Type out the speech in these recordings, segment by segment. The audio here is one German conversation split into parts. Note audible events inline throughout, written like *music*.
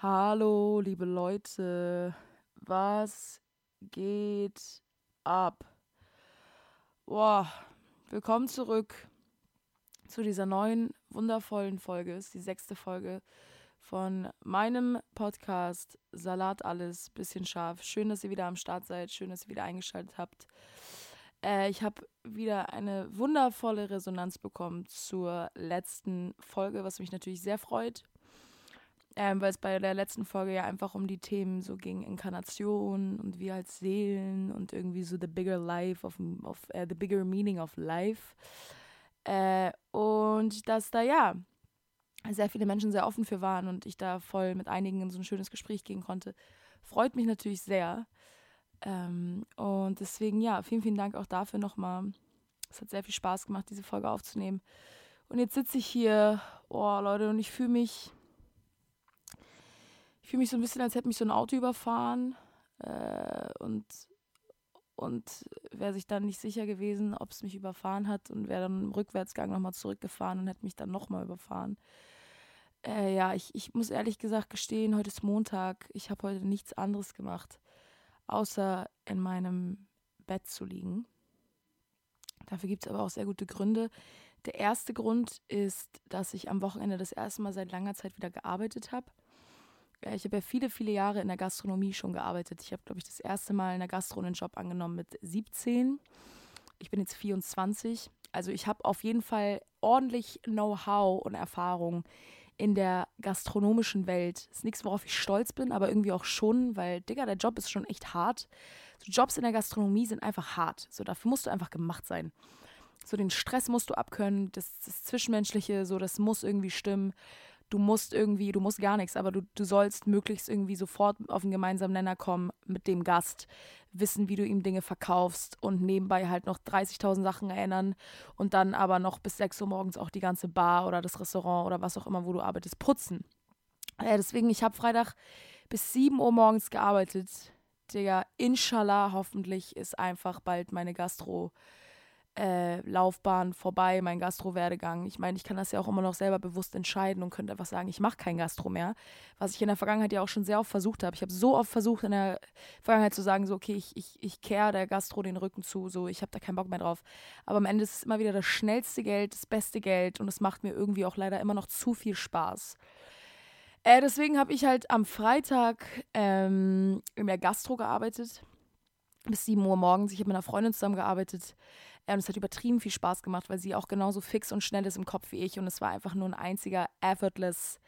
Hallo, liebe Leute, was geht ab? Boah, willkommen zurück zu dieser neuen, wundervollen Folge. Es ist die sechste Folge von meinem Podcast Salat alles, bisschen scharf. Schön, dass ihr wieder am Start seid, schön, dass ihr wieder eingeschaltet habt. Äh, ich habe wieder eine wundervolle Resonanz bekommen zur letzten Folge, was mich natürlich sehr freut ähm, weil es bei der letzten Folge ja einfach um die Themen so ging, Inkarnation und wir als Seelen und irgendwie so the bigger life of, of uh, the bigger meaning of life. Äh, und dass da ja sehr viele Menschen sehr offen für waren und ich da voll mit einigen in so ein schönes Gespräch gehen konnte, freut mich natürlich sehr. Ähm, und deswegen ja, vielen, vielen Dank auch dafür nochmal. Es hat sehr viel Spaß gemacht, diese Folge aufzunehmen. Und jetzt sitze ich hier, oh Leute, und ich fühle mich ich fühle mich so ein bisschen, als hätte mich so ein Auto überfahren äh, und, und wäre sich dann nicht sicher gewesen, ob es mich überfahren hat und wäre dann im Rückwärtsgang nochmal zurückgefahren und hätte mich dann nochmal überfahren. Äh, ja, ich, ich muss ehrlich gesagt gestehen, heute ist Montag. Ich habe heute nichts anderes gemacht, außer in meinem Bett zu liegen. Dafür gibt es aber auch sehr gute Gründe. Der erste Grund ist, dass ich am Wochenende das erste Mal seit langer Zeit wieder gearbeitet habe. Ich habe ja viele, viele Jahre in der Gastronomie schon gearbeitet. Ich habe, glaube ich, das erste Mal in der Gastro einen Job angenommen mit 17. Ich bin jetzt 24. Also ich habe auf jeden Fall ordentlich Know-how und Erfahrung in der gastronomischen Welt. Ist nichts, worauf ich stolz bin, aber irgendwie auch schon, weil, Digga, der Job ist schon echt hart. So Jobs in der Gastronomie sind einfach hart. So, dafür musst du einfach gemacht sein. So, den Stress musst du abkönnen, das, das Zwischenmenschliche, so, das muss irgendwie stimmen du musst irgendwie, du musst gar nichts, aber du, du sollst möglichst irgendwie sofort auf einen gemeinsamen Nenner kommen mit dem Gast, wissen, wie du ihm Dinge verkaufst und nebenbei halt noch 30.000 Sachen erinnern und dann aber noch bis 6 Uhr morgens auch die ganze Bar oder das Restaurant oder was auch immer, wo du arbeitest, putzen. Ja, deswegen, ich habe Freitag bis 7 Uhr morgens gearbeitet. Digga, inshallah, hoffentlich ist einfach bald meine Gastro äh, Laufbahn vorbei, mein Gastro-Werdegang. Ich meine, ich kann das ja auch immer noch selber bewusst entscheiden und könnte einfach sagen, ich mache kein Gastro mehr. Was ich in der Vergangenheit ja auch schon sehr oft versucht habe. Ich habe so oft versucht, in der Vergangenheit zu sagen, so, okay, ich, ich, ich kehre der Gastro den Rücken zu, so, ich habe da keinen Bock mehr drauf. Aber am Ende ist es immer wieder das schnellste Geld, das beste Geld und es macht mir irgendwie auch leider immer noch zu viel Spaß. Äh, deswegen habe ich halt am Freitag ähm, in der Gastro gearbeitet bis 7 Uhr morgens. Ich habe mit einer Freundin zusammengearbeitet. Und es hat übertrieben viel Spaß gemacht, weil sie auch genauso fix und schnell ist im Kopf wie ich. Und es war einfach nur ein einziger effortless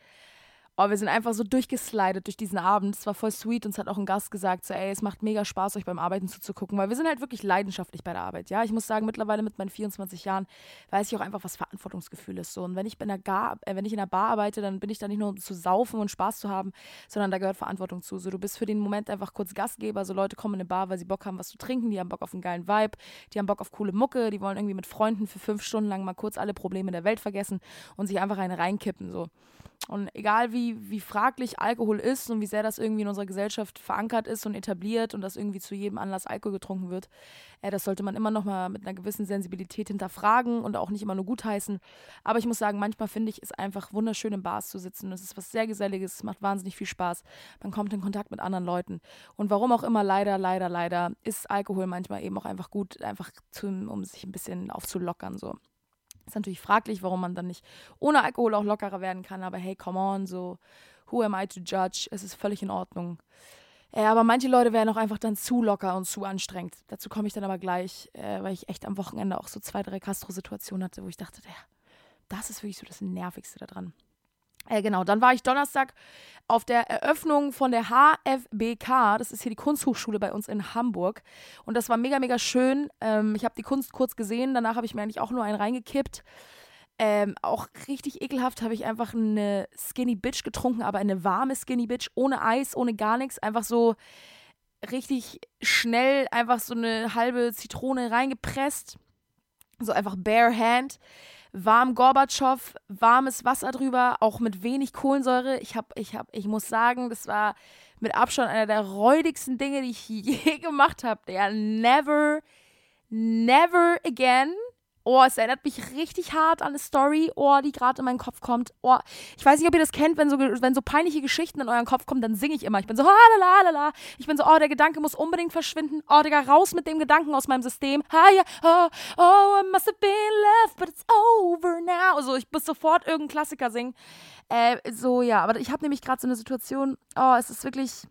Oh, wir sind einfach so durchgeslidet durch diesen Abend. Es war voll sweet. Uns hat auch ein Gast gesagt, so, ey, es macht mega Spaß, euch beim Arbeiten zuzugucken, weil wir sind halt wirklich leidenschaftlich bei der Arbeit. Ja, ich muss sagen, mittlerweile mit meinen 24 Jahren weiß ich auch einfach, was Verantwortungsgefühl ist. So. Und wenn ich, in der Gar, äh, wenn ich in der Bar arbeite, dann bin ich da nicht nur um zu saufen und Spaß zu haben, sondern da gehört Verantwortung zu. So, du bist für den Moment einfach kurz Gastgeber. So Leute kommen in eine Bar, weil sie Bock haben, was zu trinken. Die haben Bock auf einen geilen Vibe. Die haben Bock auf coole Mucke. Die wollen irgendwie mit Freunden für fünf Stunden lang mal kurz alle Probleme der Welt vergessen und sich einfach eine reinkippen. So. Und egal wie, wie fraglich Alkohol ist und wie sehr das irgendwie in unserer Gesellschaft verankert ist und etabliert und dass irgendwie zu jedem Anlass Alkohol getrunken wird, äh, das sollte man immer noch mal mit einer gewissen Sensibilität hinterfragen und auch nicht immer nur gutheißen. Aber ich muss sagen, manchmal finde ich es einfach wunderschön im Bars zu sitzen. Es ist was sehr Geselliges, es macht wahnsinnig viel Spaß. Man kommt in Kontakt mit anderen Leuten. Und warum auch immer, leider, leider, leider, ist Alkohol manchmal eben auch einfach gut, einfach zu, um sich ein bisschen aufzulockern. So. Ist natürlich fraglich, warum man dann nicht ohne Alkohol auch lockerer werden kann, aber hey, come on, so, who am I to judge? Es ist völlig in Ordnung. Ja, aber manche Leute werden auch einfach dann zu locker und zu anstrengend. Dazu komme ich dann aber gleich, äh, weil ich echt am Wochenende auch so zwei, drei Castro-Situationen hatte, wo ich dachte, ja, das ist wirklich so das Nervigste daran. Äh, genau, dann war ich Donnerstag auf der Eröffnung von der HFBK. Das ist hier die Kunsthochschule bei uns in Hamburg. Und das war mega, mega schön. Ähm, ich habe die Kunst kurz gesehen. Danach habe ich mir eigentlich auch nur einen reingekippt. Ähm, auch richtig ekelhaft habe ich einfach eine Skinny Bitch getrunken, aber eine warme Skinny Bitch, ohne Eis, ohne gar nichts. Einfach so richtig schnell einfach so eine halbe Zitrone reingepresst. So einfach bare hand warm Gorbatschow, warmes Wasser drüber, auch mit wenig Kohlensäure. Ich habe, ich habe, ich muss sagen, das war mit Abstand einer der räudigsten Dinge, die ich *laughs* je gemacht habe. Der never, never again. Oh, es erinnert mich richtig hart an eine Story, oh, die gerade in meinen Kopf kommt. Oh, ich weiß nicht, ob ihr das kennt, wenn so, wenn so peinliche Geschichten in euren Kopf kommen, dann singe ich immer. Ich bin so, la Ich bin so, oh, der Gedanke muss unbedingt verschwinden. Oh, Digga, raus mit dem Gedanken aus meinem System. Ha, ja, oh, oh, I must have been left, but it's over now. Also, ich muss sofort irgendeinen Klassiker singen. Äh, so, ja, aber ich habe nämlich gerade so eine Situation, oh, es ist wirklich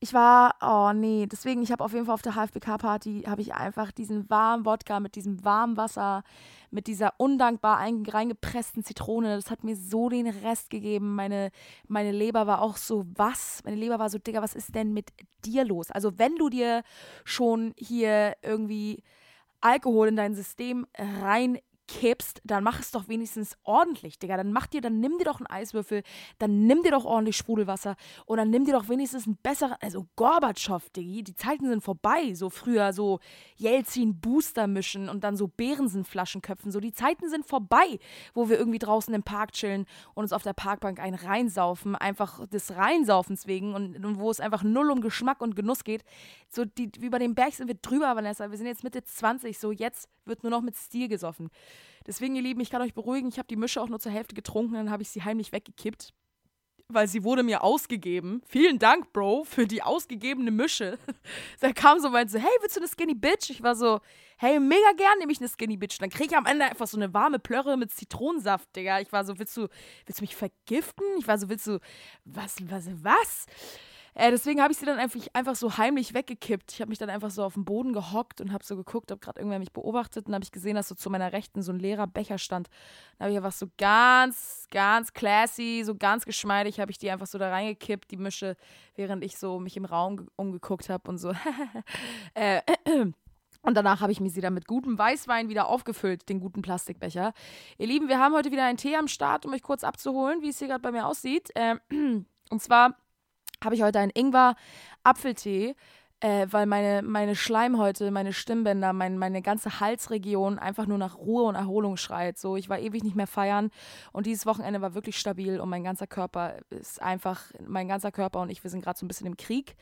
ich war, oh nee, deswegen, ich habe auf jeden Fall auf der HFBK-Party, habe ich einfach diesen warmen Wodka mit diesem warmen Wasser, mit dieser undankbar reingepressten Zitrone, das hat mir so den Rest gegeben. Meine, meine Leber war auch so, was? Meine Leber war so, Digga, was ist denn mit dir los? Also wenn du dir schon hier irgendwie Alkohol in dein System rein kippst, dann mach es doch wenigstens ordentlich, Digga. Dann mach dir, dann nimm dir doch einen Eiswürfel, dann nimm dir doch ordentlich Sprudelwasser und dann nimm dir doch wenigstens einen besseren, also Gorbatschow, Diggi, die Zeiten sind vorbei. So früher so Jelzin Booster mischen und dann so Behrensen Flaschenköpfen. So die Zeiten sind vorbei, wo wir irgendwie draußen im Park chillen und uns auf der Parkbank einen reinsaufen, einfach des Reinsaufens wegen und, und wo es einfach null um Geschmack und Genuss geht. So die, über den Berg sind wir drüber, Vanessa. Wir sind jetzt Mitte 20, so jetzt wird nur noch mit Stil gesoffen. Deswegen, ihr Lieben, ich kann euch beruhigen, ich habe die Mische auch nur zur Hälfte getrunken, dann habe ich sie heimlich weggekippt. Weil sie wurde mir ausgegeben. Vielen Dank, Bro, für die ausgegebene Mische. *laughs* da kam so meinte so, hey, willst du eine Skinny Bitch? Ich war so, hey, mega gern nehme ich eine Skinny Bitch. Dann kriege ich am Ende einfach so eine warme Plörre mit Zitronensaft, Digga. Ich war so, willst du, willst du mich vergiften? Ich war so, willst du, was, was, was? Äh, deswegen habe ich sie dann einfach, einfach so heimlich weggekippt. Ich habe mich dann einfach so auf den Boden gehockt und habe so geguckt, ob gerade irgendwer mich beobachtet. Und habe ich gesehen, dass so zu meiner Rechten so ein leerer Becher stand. Dann habe ich einfach so ganz, ganz classy, so ganz geschmeidig, habe ich die einfach so da reingekippt, die Mische, während ich so mich im Raum umgeguckt habe und so. *laughs* äh, *clears throat* Und danach habe ich mir sie dann mit gutem Weißwein wieder aufgefüllt, den guten Plastikbecher. Ihr Lieben, wir haben heute wieder einen Tee am Start, um euch kurz abzuholen, wie es hier gerade bei mir aussieht. Ähm, *clears throat* und zwar habe ich heute einen Ingwer-Apfeltee, äh, weil meine, meine Schleimhäute, meine Stimmbänder, mein, meine ganze Halsregion einfach nur nach Ruhe und Erholung schreit. So, ich war ewig nicht mehr feiern und dieses Wochenende war wirklich stabil und mein ganzer Körper ist einfach, mein ganzer Körper und ich, wir sind gerade so ein bisschen im Krieg,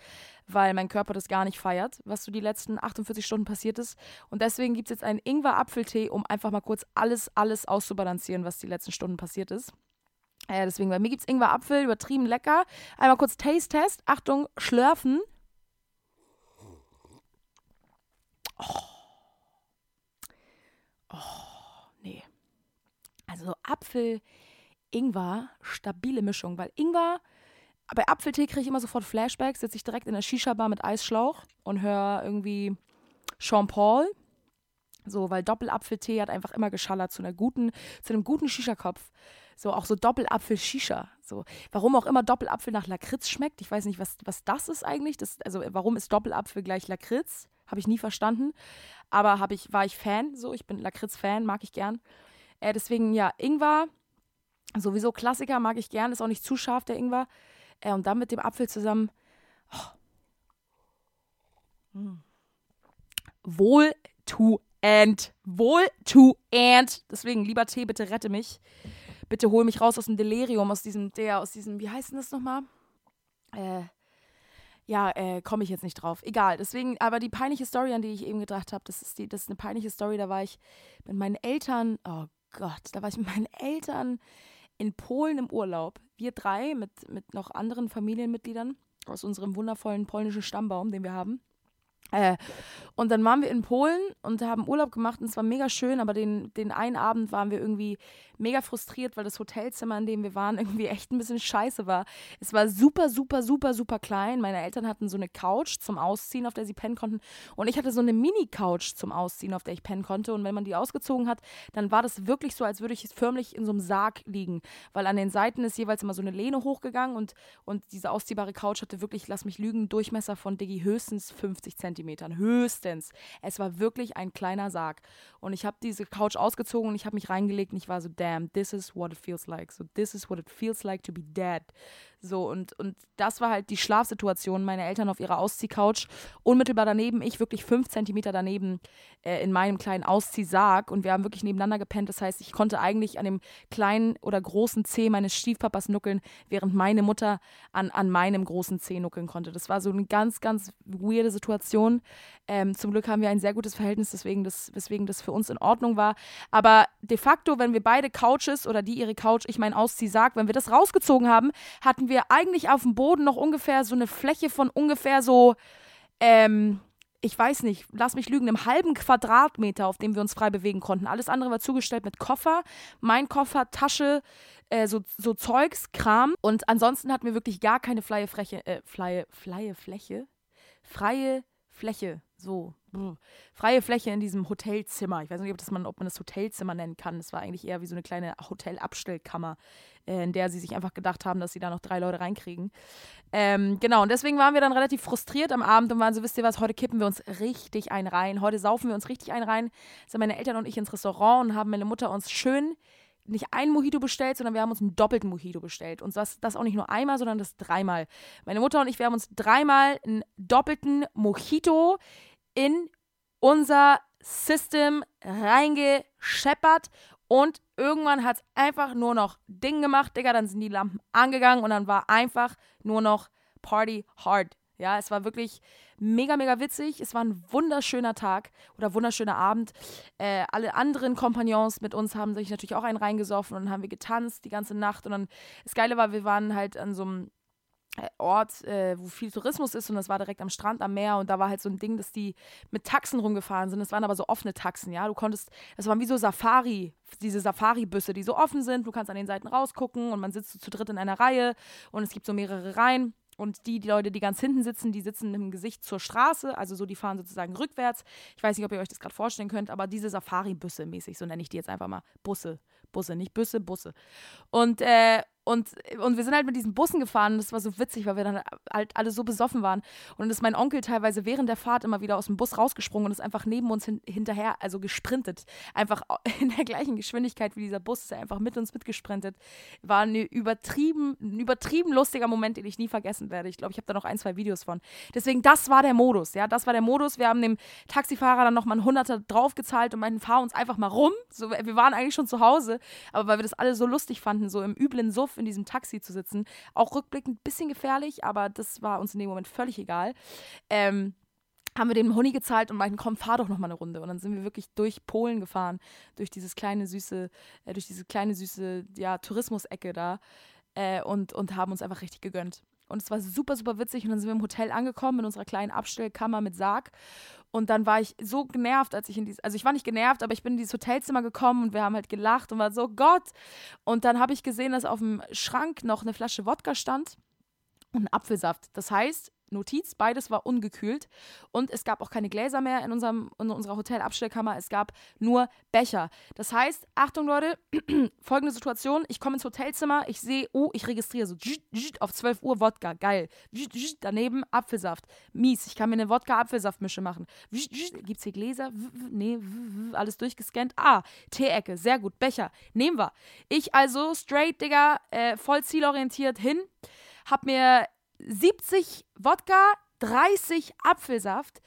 weil mein Körper das gar nicht feiert, was so die letzten 48 Stunden passiert ist. Und deswegen gibt es jetzt einen Ingwer-Apfeltee, um einfach mal kurz alles, alles auszubalancieren, was die letzten Stunden passiert ist. Ja, deswegen, bei mir gibt es Ingwer Apfel, übertrieben lecker. Einmal kurz Taste-Test. Achtung, schlürfen. Oh. Oh, nee. Also Apfel, Ingwer, stabile Mischung, weil Ingwer, bei Apfeltee kriege ich immer sofort Flashbacks, sitze ich direkt in der Shisha-Bar mit Eisschlauch und höre irgendwie Jean Paul. So, weil Doppelapfeltee hat einfach immer geschallert zu einer guten, zu einem guten Shisha-Kopf. So auch so Doppelapfel-Shisha. So, warum auch immer Doppelapfel nach Lakritz schmeckt. Ich weiß nicht, was, was das ist eigentlich. Das, also warum ist Doppelapfel gleich Lakritz? Habe ich nie verstanden. Aber hab ich, war ich Fan. So, ich bin Lakritz-Fan, mag ich gern. Äh, deswegen, ja, Ingwer, sowieso Klassiker, mag ich gern. Ist auch nicht zu scharf, der Ingwer. Äh, und dann mit dem Apfel zusammen. Oh. Mm. Wohl to and. Wohl to and. Deswegen, lieber Tee, bitte rette mich bitte hol mich raus aus dem Delirium, aus diesem, der, aus diesem, wie heißt denn das nochmal? Äh, ja, äh, komme ich jetzt nicht drauf. Egal. Deswegen, aber die peinliche Story, an die ich eben gedacht habe, das ist die, das ist eine peinliche Story. Da war ich mit meinen Eltern, oh Gott, da war ich mit meinen Eltern in Polen im Urlaub. Wir drei mit, mit noch anderen Familienmitgliedern aus unserem wundervollen polnischen Stammbaum, den wir haben. Äh, und dann waren wir in Polen und haben Urlaub gemacht und es war mega schön, aber den, den einen Abend waren wir irgendwie mega frustriert, weil das Hotelzimmer, in dem wir waren, *laughs* irgendwie echt ein bisschen scheiße war. Es war super, super, super, super klein. Meine Eltern hatten so eine Couch zum Ausziehen, auf der sie pennen konnten. Und ich hatte so eine Mini-Couch zum Ausziehen, auf der ich pennen konnte. Und wenn man die ausgezogen hat, dann war das wirklich so, als würde ich förmlich in so einem Sarg liegen. Weil an den Seiten ist jeweils immer so eine Lehne hochgegangen und, und diese ausziehbare Couch hatte wirklich, lass mich lügen, Durchmesser von Digi höchstens 50 Zentimetern. Höchstens. Es war wirklich ein kleiner Sarg. Und ich habe diese Couch ausgezogen und ich habe mich reingelegt und ich war so, damn, this is what it feels like. So, this is what it feels like to be dead. So, und, und das war halt die Schlafsituation. Meine Eltern auf ihrer Ausziehcouch. Unmittelbar daneben, ich wirklich fünf Zentimeter daneben äh, in meinem kleinen Ausziehsarg. Und wir haben wirklich nebeneinander gepennt. Das heißt, ich konnte eigentlich an dem kleinen oder großen Zeh meines Stiefpapas nuckeln, während meine Mutter an, an meinem großen Zeh nuckeln konnte. Das war so eine ganz, ganz weirde Situation. Ähm, zum Glück haben wir ein sehr gutes Verhältnis, deswegen das, weswegen das für uns in Ordnung war. Aber de facto, wenn wir beide Couches oder die ihre Couch, ich mein Ausziehsarg, wenn wir das rausgezogen haben, hatten wir wir eigentlich auf dem Boden noch ungefähr so eine Fläche von ungefähr so, ähm, ich weiß nicht, lass mich lügen, einem halben Quadratmeter, auf dem wir uns frei bewegen konnten. Alles andere war zugestellt mit Koffer, mein Koffer, Tasche, äh, so, so Zeugs, Kram. Und ansonsten hatten wir wirklich gar keine freie Fläche, äh, freie, freie Fläche? Freie Fläche, so freie Fläche in diesem Hotelzimmer. Ich weiß nicht, ob, das man, ob man das Hotelzimmer nennen kann. Es war eigentlich eher wie so eine kleine Hotelabstellkammer, äh, in der sie sich einfach gedacht haben, dass sie da noch drei Leute reinkriegen. Ähm, genau, und deswegen waren wir dann relativ frustriert am Abend und waren so, wisst ihr was, heute kippen wir uns richtig ein rein. Heute saufen wir uns richtig ein rein. Sind meine Eltern und ich ins Restaurant und haben meine Mutter uns schön nicht ein Mojito bestellt, sondern wir haben uns einen doppelten Mojito bestellt. Und das, das auch nicht nur einmal, sondern das dreimal. Meine Mutter und ich, wir haben uns dreimal einen doppelten Mojito in unser System reingescheppert und irgendwann hat es einfach nur noch Ding gemacht, Digga, dann sind die Lampen angegangen und dann war einfach nur noch Party hard. Ja, es war wirklich mega, mega witzig. Es war ein wunderschöner Tag oder wunderschöner Abend. Äh, alle anderen Kompagnons mit uns haben sich natürlich auch einen reingesoffen und dann haben wir getanzt die ganze Nacht. Und dann das Geile war, wir waren halt an so einem Ort, äh, wo viel Tourismus ist und das war direkt am Strand, am Meer und da war halt so ein Ding, dass die mit Taxen rumgefahren sind. Das waren aber so offene Taxen, ja. Du konntest, das waren wie so Safari, diese Safari-Büsse, die so offen sind. Du kannst an den Seiten rausgucken und man sitzt so zu dritt in einer Reihe und es gibt so mehrere Reihen. Und die, die Leute, die ganz hinten sitzen, die sitzen dem Gesicht zur Straße, also so, die fahren sozusagen rückwärts. Ich weiß nicht, ob ihr euch das gerade vorstellen könnt, aber diese Safari-Büsse mäßig, so nenne ich die jetzt einfach mal. Busse, Busse, nicht Büsse, Busse. Und, äh, und, und wir sind halt mit diesen Bussen gefahren. Das war so witzig, weil wir dann halt alle so besoffen waren. Und dann ist mein Onkel teilweise während der Fahrt immer wieder aus dem Bus rausgesprungen und ist einfach neben uns hin, hinterher, also gesprintet. Einfach *laughs* in der gleichen Geschwindigkeit wie dieser Bus ist er einfach mit uns mitgesprintet. War eine übertrieben, ein übertrieben lustiger Moment, den ich nie vergessen werde. Ich glaube, ich habe da noch ein, zwei Videos von. Deswegen, das war der Modus. Ja, das war der Modus. Wir haben dem Taxifahrer dann nochmal ein Hunderter draufgezahlt und meinten, fahr uns einfach mal rum. So, wir waren eigentlich schon zu Hause, aber weil wir das alle so lustig fanden, so im üblen Suff in diesem Taxi zu sitzen. Auch rückblickend ein bisschen gefährlich, aber das war uns in dem Moment völlig egal. Ähm, haben wir dem Honig gezahlt und meinten, komm, fahr doch noch mal eine Runde. Und dann sind wir wirklich durch Polen gefahren, durch dieses kleine süße, äh, durch diese kleine süße, ja, Tourismusecke da äh, und, und haben uns einfach richtig gegönnt. Und es war super, super witzig. Und dann sind wir im Hotel angekommen in unserer kleinen Abstellkammer mit Sarg. Und dann war ich so genervt, als ich in dieses, also ich war nicht genervt, aber ich bin in dieses Hotelzimmer gekommen und wir haben halt gelacht und war so, Gott. Und dann habe ich gesehen, dass auf dem Schrank noch eine Flasche Wodka stand und ein Apfelsaft. Das heißt, Notiz, beides war ungekühlt und es gab auch keine Gläser mehr in, unserem, in unserer Hotelabstellkammer, es gab nur Becher. Das heißt, Achtung Leute, *clears throat* folgende Situation, ich komme ins Hotelzimmer, ich sehe, oh, ich registriere so auf 12 Uhr Wodka, geil. Daneben Apfelsaft, mies, ich kann mir eine Wodka-Apfelsaftmische machen. Gibt es hier Gläser? Nee, alles durchgescannt. Ah, Teeecke, sehr gut, Becher, nehmen wir. Ich also straight, Digga, äh, voll zielorientiert hin, hab mir 70 Wodka, 30 Apfelsaft,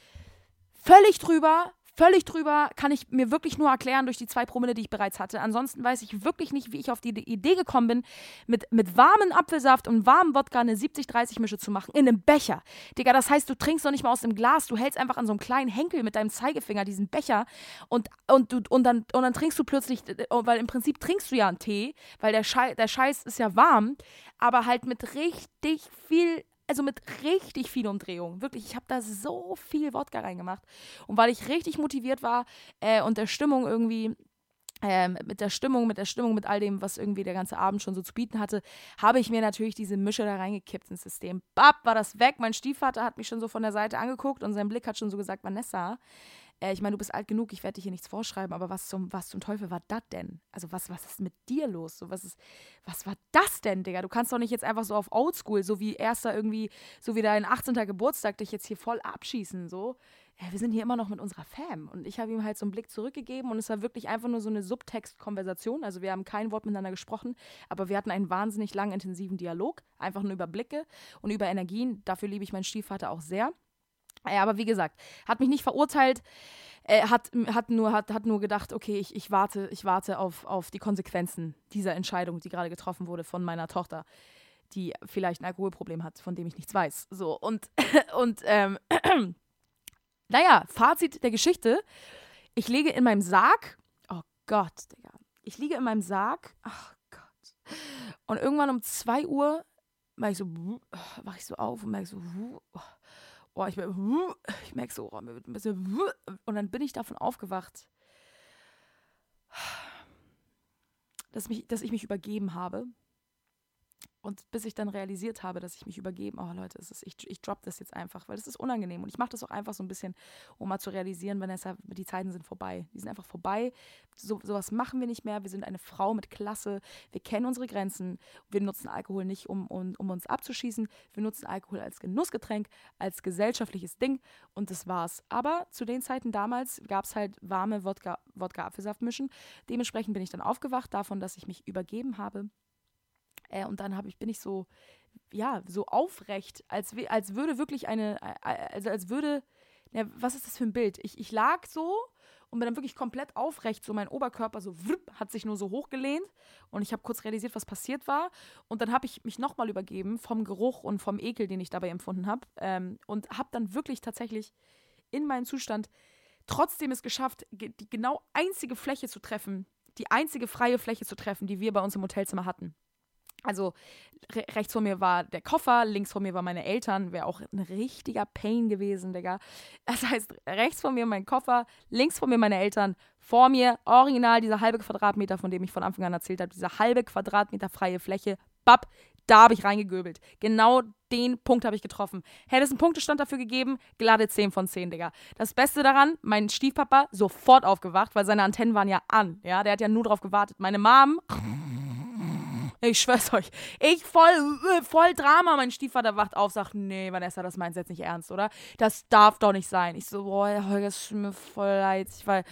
völlig drüber, völlig drüber, kann ich mir wirklich nur erklären durch die zwei Promille, die ich bereits hatte. Ansonsten weiß ich wirklich nicht, wie ich auf die Idee gekommen bin, mit, mit warmem Apfelsaft und warmem Wodka eine 70-30-Mische zu machen. In einem Becher. Digga, das heißt, du trinkst doch nicht mal aus dem Glas, du hältst einfach an so einem kleinen Henkel mit deinem Zeigefinger diesen Becher und, und, du, und, dann, und dann trinkst du plötzlich, weil im Prinzip trinkst du ja einen Tee, weil der, Schei der Scheiß ist ja warm, aber halt mit richtig viel also mit richtig viel Umdrehung. Wirklich, ich habe da so viel Wodka reingemacht. Und weil ich richtig motiviert war äh, und der Stimmung irgendwie ähm, mit der Stimmung, mit der Stimmung, mit all dem, was irgendwie der ganze Abend schon so zu bieten hatte, habe ich mir natürlich diese Mische da reingekippt ins System. Bap, war das weg. Mein Stiefvater hat mich schon so von der Seite angeguckt und sein Blick hat schon so gesagt, Vanessa, äh, ich meine, du bist alt genug, ich werde dir hier nichts vorschreiben, aber was zum, was zum Teufel war das denn? Also was, was ist mit dir los? So, was, ist, was war das denn, Digga? Du kannst doch nicht jetzt einfach so auf Oldschool, so wie erster irgendwie, so wie dein 18. Geburtstag, dich jetzt hier voll abschießen, so. wir sind hier immer noch mit unserer Fam. Und ich habe ihm halt so einen Blick zurückgegeben und es war wirklich einfach nur so eine Subtext-Konversation. Also wir haben kein Wort miteinander gesprochen, aber wir hatten einen wahnsinnig langen, intensiven Dialog, einfach nur über Blicke und über Energien. Dafür liebe ich meinen Stiefvater auch sehr. Ja, aber wie gesagt, hat mich nicht verurteilt. Er hat, hat, nur, hat, hat nur gedacht, okay, ich, ich warte, ich warte auf, auf die Konsequenzen dieser Entscheidung, die gerade getroffen wurde von meiner Tochter, die vielleicht ein Alkoholproblem hat, von dem ich nichts weiß. So, und, *laughs* und ähm, *clears throat* naja, Fazit der Geschichte. Ich liege in meinem Sarg. Oh Gott, Digga. Ich liege in meinem Sarg. Ach Gott. Und irgendwann um 2 Uhr mache ich so, *laughs* wach ich so auf und merke so, *laughs* oh, ich, merke, ich merke so, oh, mir wird ein bisschen, und dann bin ich davon aufgewacht, dass, mich, dass ich mich übergeben habe. Und bis ich dann realisiert habe, dass ich mich übergeben, oh Leute, ist, ich, ich drop das jetzt einfach, weil das ist unangenehm. Und ich mache das auch einfach so ein bisschen, um mal zu realisieren, wenn die Zeiten sind vorbei. Die sind einfach vorbei. So, sowas machen wir nicht mehr. Wir sind eine Frau mit Klasse. Wir kennen unsere Grenzen. Wir nutzen Alkohol nicht, um, um, um uns abzuschießen. Wir nutzen Alkohol als Genussgetränk, als gesellschaftliches Ding. Und das war's. Aber zu den Zeiten damals gab es halt warme Wodka, Wodka-Apfelsaft mischen. Dementsprechend bin ich dann aufgewacht davon, dass ich mich übergeben habe äh, und dann ich, bin ich so, ja, so aufrecht, als, als würde wirklich eine, also als würde, ja, was ist das für ein Bild? Ich, ich lag so und bin dann wirklich komplett aufrecht, so mein Oberkörper so wrupp, hat sich nur so hochgelehnt und ich habe kurz realisiert, was passiert war und dann habe ich mich nochmal übergeben vom Geruch und vom Ekel, den ich dabei empfunden habe ähm, und habe dann wirklich tatsächlich in meinem Zustand trotzdem es geschafft, die genau einzige Fläche zu treffen, die einzige freie Fläche zu treffen, die wir bei uns im Hotelzimmer hatten. Also re rechts vor mir war der Koffer, links vor mir waren meine Eltern, wäre auch ein richtiger Pain gewesen, Digga. Das heißt, rechts vor mir mein Koffer, links vor mir meine Eltern, vor mir original dieser halbe Quadratmeter, von dem ich von Anfang an erzählt habe, dieser halbe Quadratmeter freie Fläche, bap, da habe ich reingegöbelt. Genau den Punkt habe ich getroffen. Hätte es einen Punktestand dafür gegeben, glatte 10 von 10, Digga. Das Beste daran, mein Stiefpapa sofort aufgewacht, weil seine Antennen waren ja an. Ja, der hat ja nur drauf gewartet. Meine Mom ich schwör's euch. Ich voll, äh, voll Drama. Mein Stiefvater wacht auf, sagt, nee, Vanessa, das meinst du jetzt nicht ernst, oder? Das darf doch nicht sein. Ich so, boah, Holger, es tut mir voll leid. Ich, weil,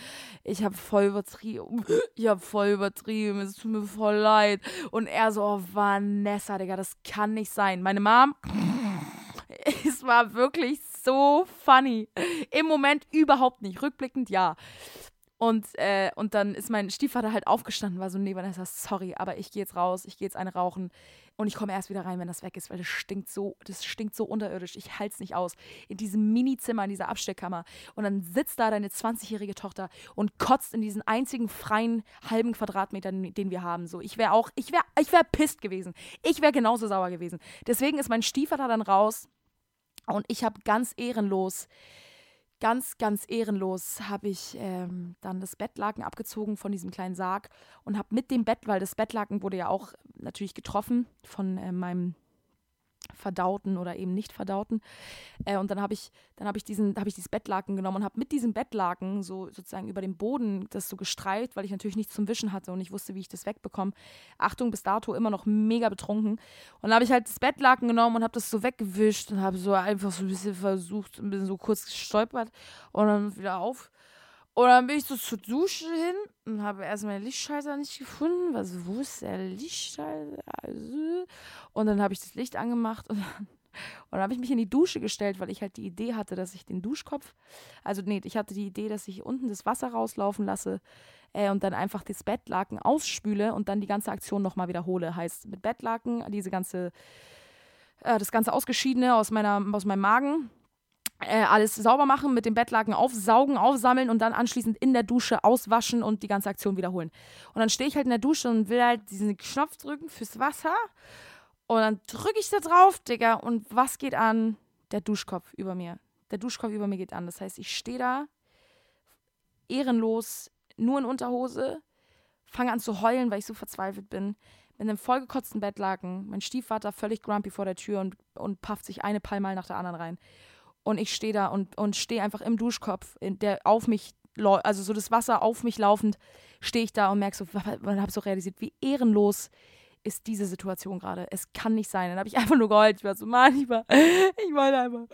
ich habe voll übertrieben. Ich habe voll übertrieben. Es tut mir voll leid. Und er so, oh, Vanessa, Digga, das kann nicht sein. Meine Mom, *laughs* es war wirklich so funny. Im Moment überhaupt nicht. Rückblickend ja. Und, äh, und dann ist mein Stiefvater halt aufgestanden, war so, nee, Vanessa, sorry, aber ich gehe jetzt raus, ich gehe jetzt eine rauchen und ich komme erst wieder rein, wenn das weg ist, weil das stinkt so, das stinkt so unterirdisch, ich halte es nicht aus. In diesem Mini-Zimmer, in dieser Abstellkammer. Und dann sitzt da deine 20-jährige Tochter und kotzt in diesen einzigen freien halben Quadratmeter, den wir haben. So, ich wäre auch, ich wäre, ich wäre pisst gewesen. Ich wäre genauso sauer gewesen. Deswegen ist mein Stiefvater dann raus und ich habe ganz ehrenlos ganz, ganz ehrenlos habe ich ähm, dann das Bettlaken abgezogen von diesem kleinen Sarg und habe mit dem Bett, weil das Bettlaken wurde ja auch natürlich getroffen von äh, meinem verdauten oder eben nicht verdauten. Äh, und dann habe ich, dann habe ich diesen, habe ich dieses Bettlaken genommen und habe mit diesem Bettlaken so sozusagen über den Boden das so gestreift, weil ich natürlich nichts zum Wischen hatte und ich wusste, wie ich das wegbekomme. Achtung, bis dato immer noch mega betrunken. Und dann habe ich halt das Bettlaken genommen und habe das so weggewischt und habe so einfach so ein bisschen versucht, ein bisschen so kurz gestolpert und dann wieder auf und dann bin ich so zur Dusche hin und habe erst meinen Lichtschalter nicht gefunden. Also, wo ist der Lichtschalter? Also, und dann habe ich das Licht angemacht und dann, dann habe ich mich in die Dusche gestellt, weil ich halt die Idee hatte, dass ich den Duschkopf, also nee, ich hatte die Idee, dass ich unten das Wasser rauslaufen lasse äh, und dann einfach das Bettlaken ausspüle und dann die ganze Aktion nochmal wiederhole. Heißt, mit Bettlaken diese ganze, äh, das ganze Ausgeschiedene aus, meiner, aus meinem Magen alles sauber machen, mit dem Bettlaken aufsaugen, aufsammeln und dann anschließend in der Dusche auswaschen und die ganze Aktion wiederholen. Und dann stehe ich halt in der Dusche und will halt diesen Knopf drücken fürs Wasser. Und dann drücke ich da drauf, Digga, und was geht an? Der Duschkopf über mir. Der Duschkopf über mir geht an. Das heißt, ich stehe da, ehrenlos, nur in Unterhose, fange an zu heulen, weil ich so verzweifelt bin. Mit einem vollgekotzten Bettlaken, mein Stiefvater völlig grumpy vor der Tür und, und pafft sich eine Palmal nach der anderen rein. Und ich stehe da und, und stehe einfach im Duschkopf, der auf mich, also so das Wasser auf mich laufend, stehe ich da und merke so, und habe so realisiert, wie ehrenlos ist diese Situation gerade. Es kann nicht sein. Dann habe ich einfach nur geheult. Ich war so, Mann, ich war, ich wollte einfach,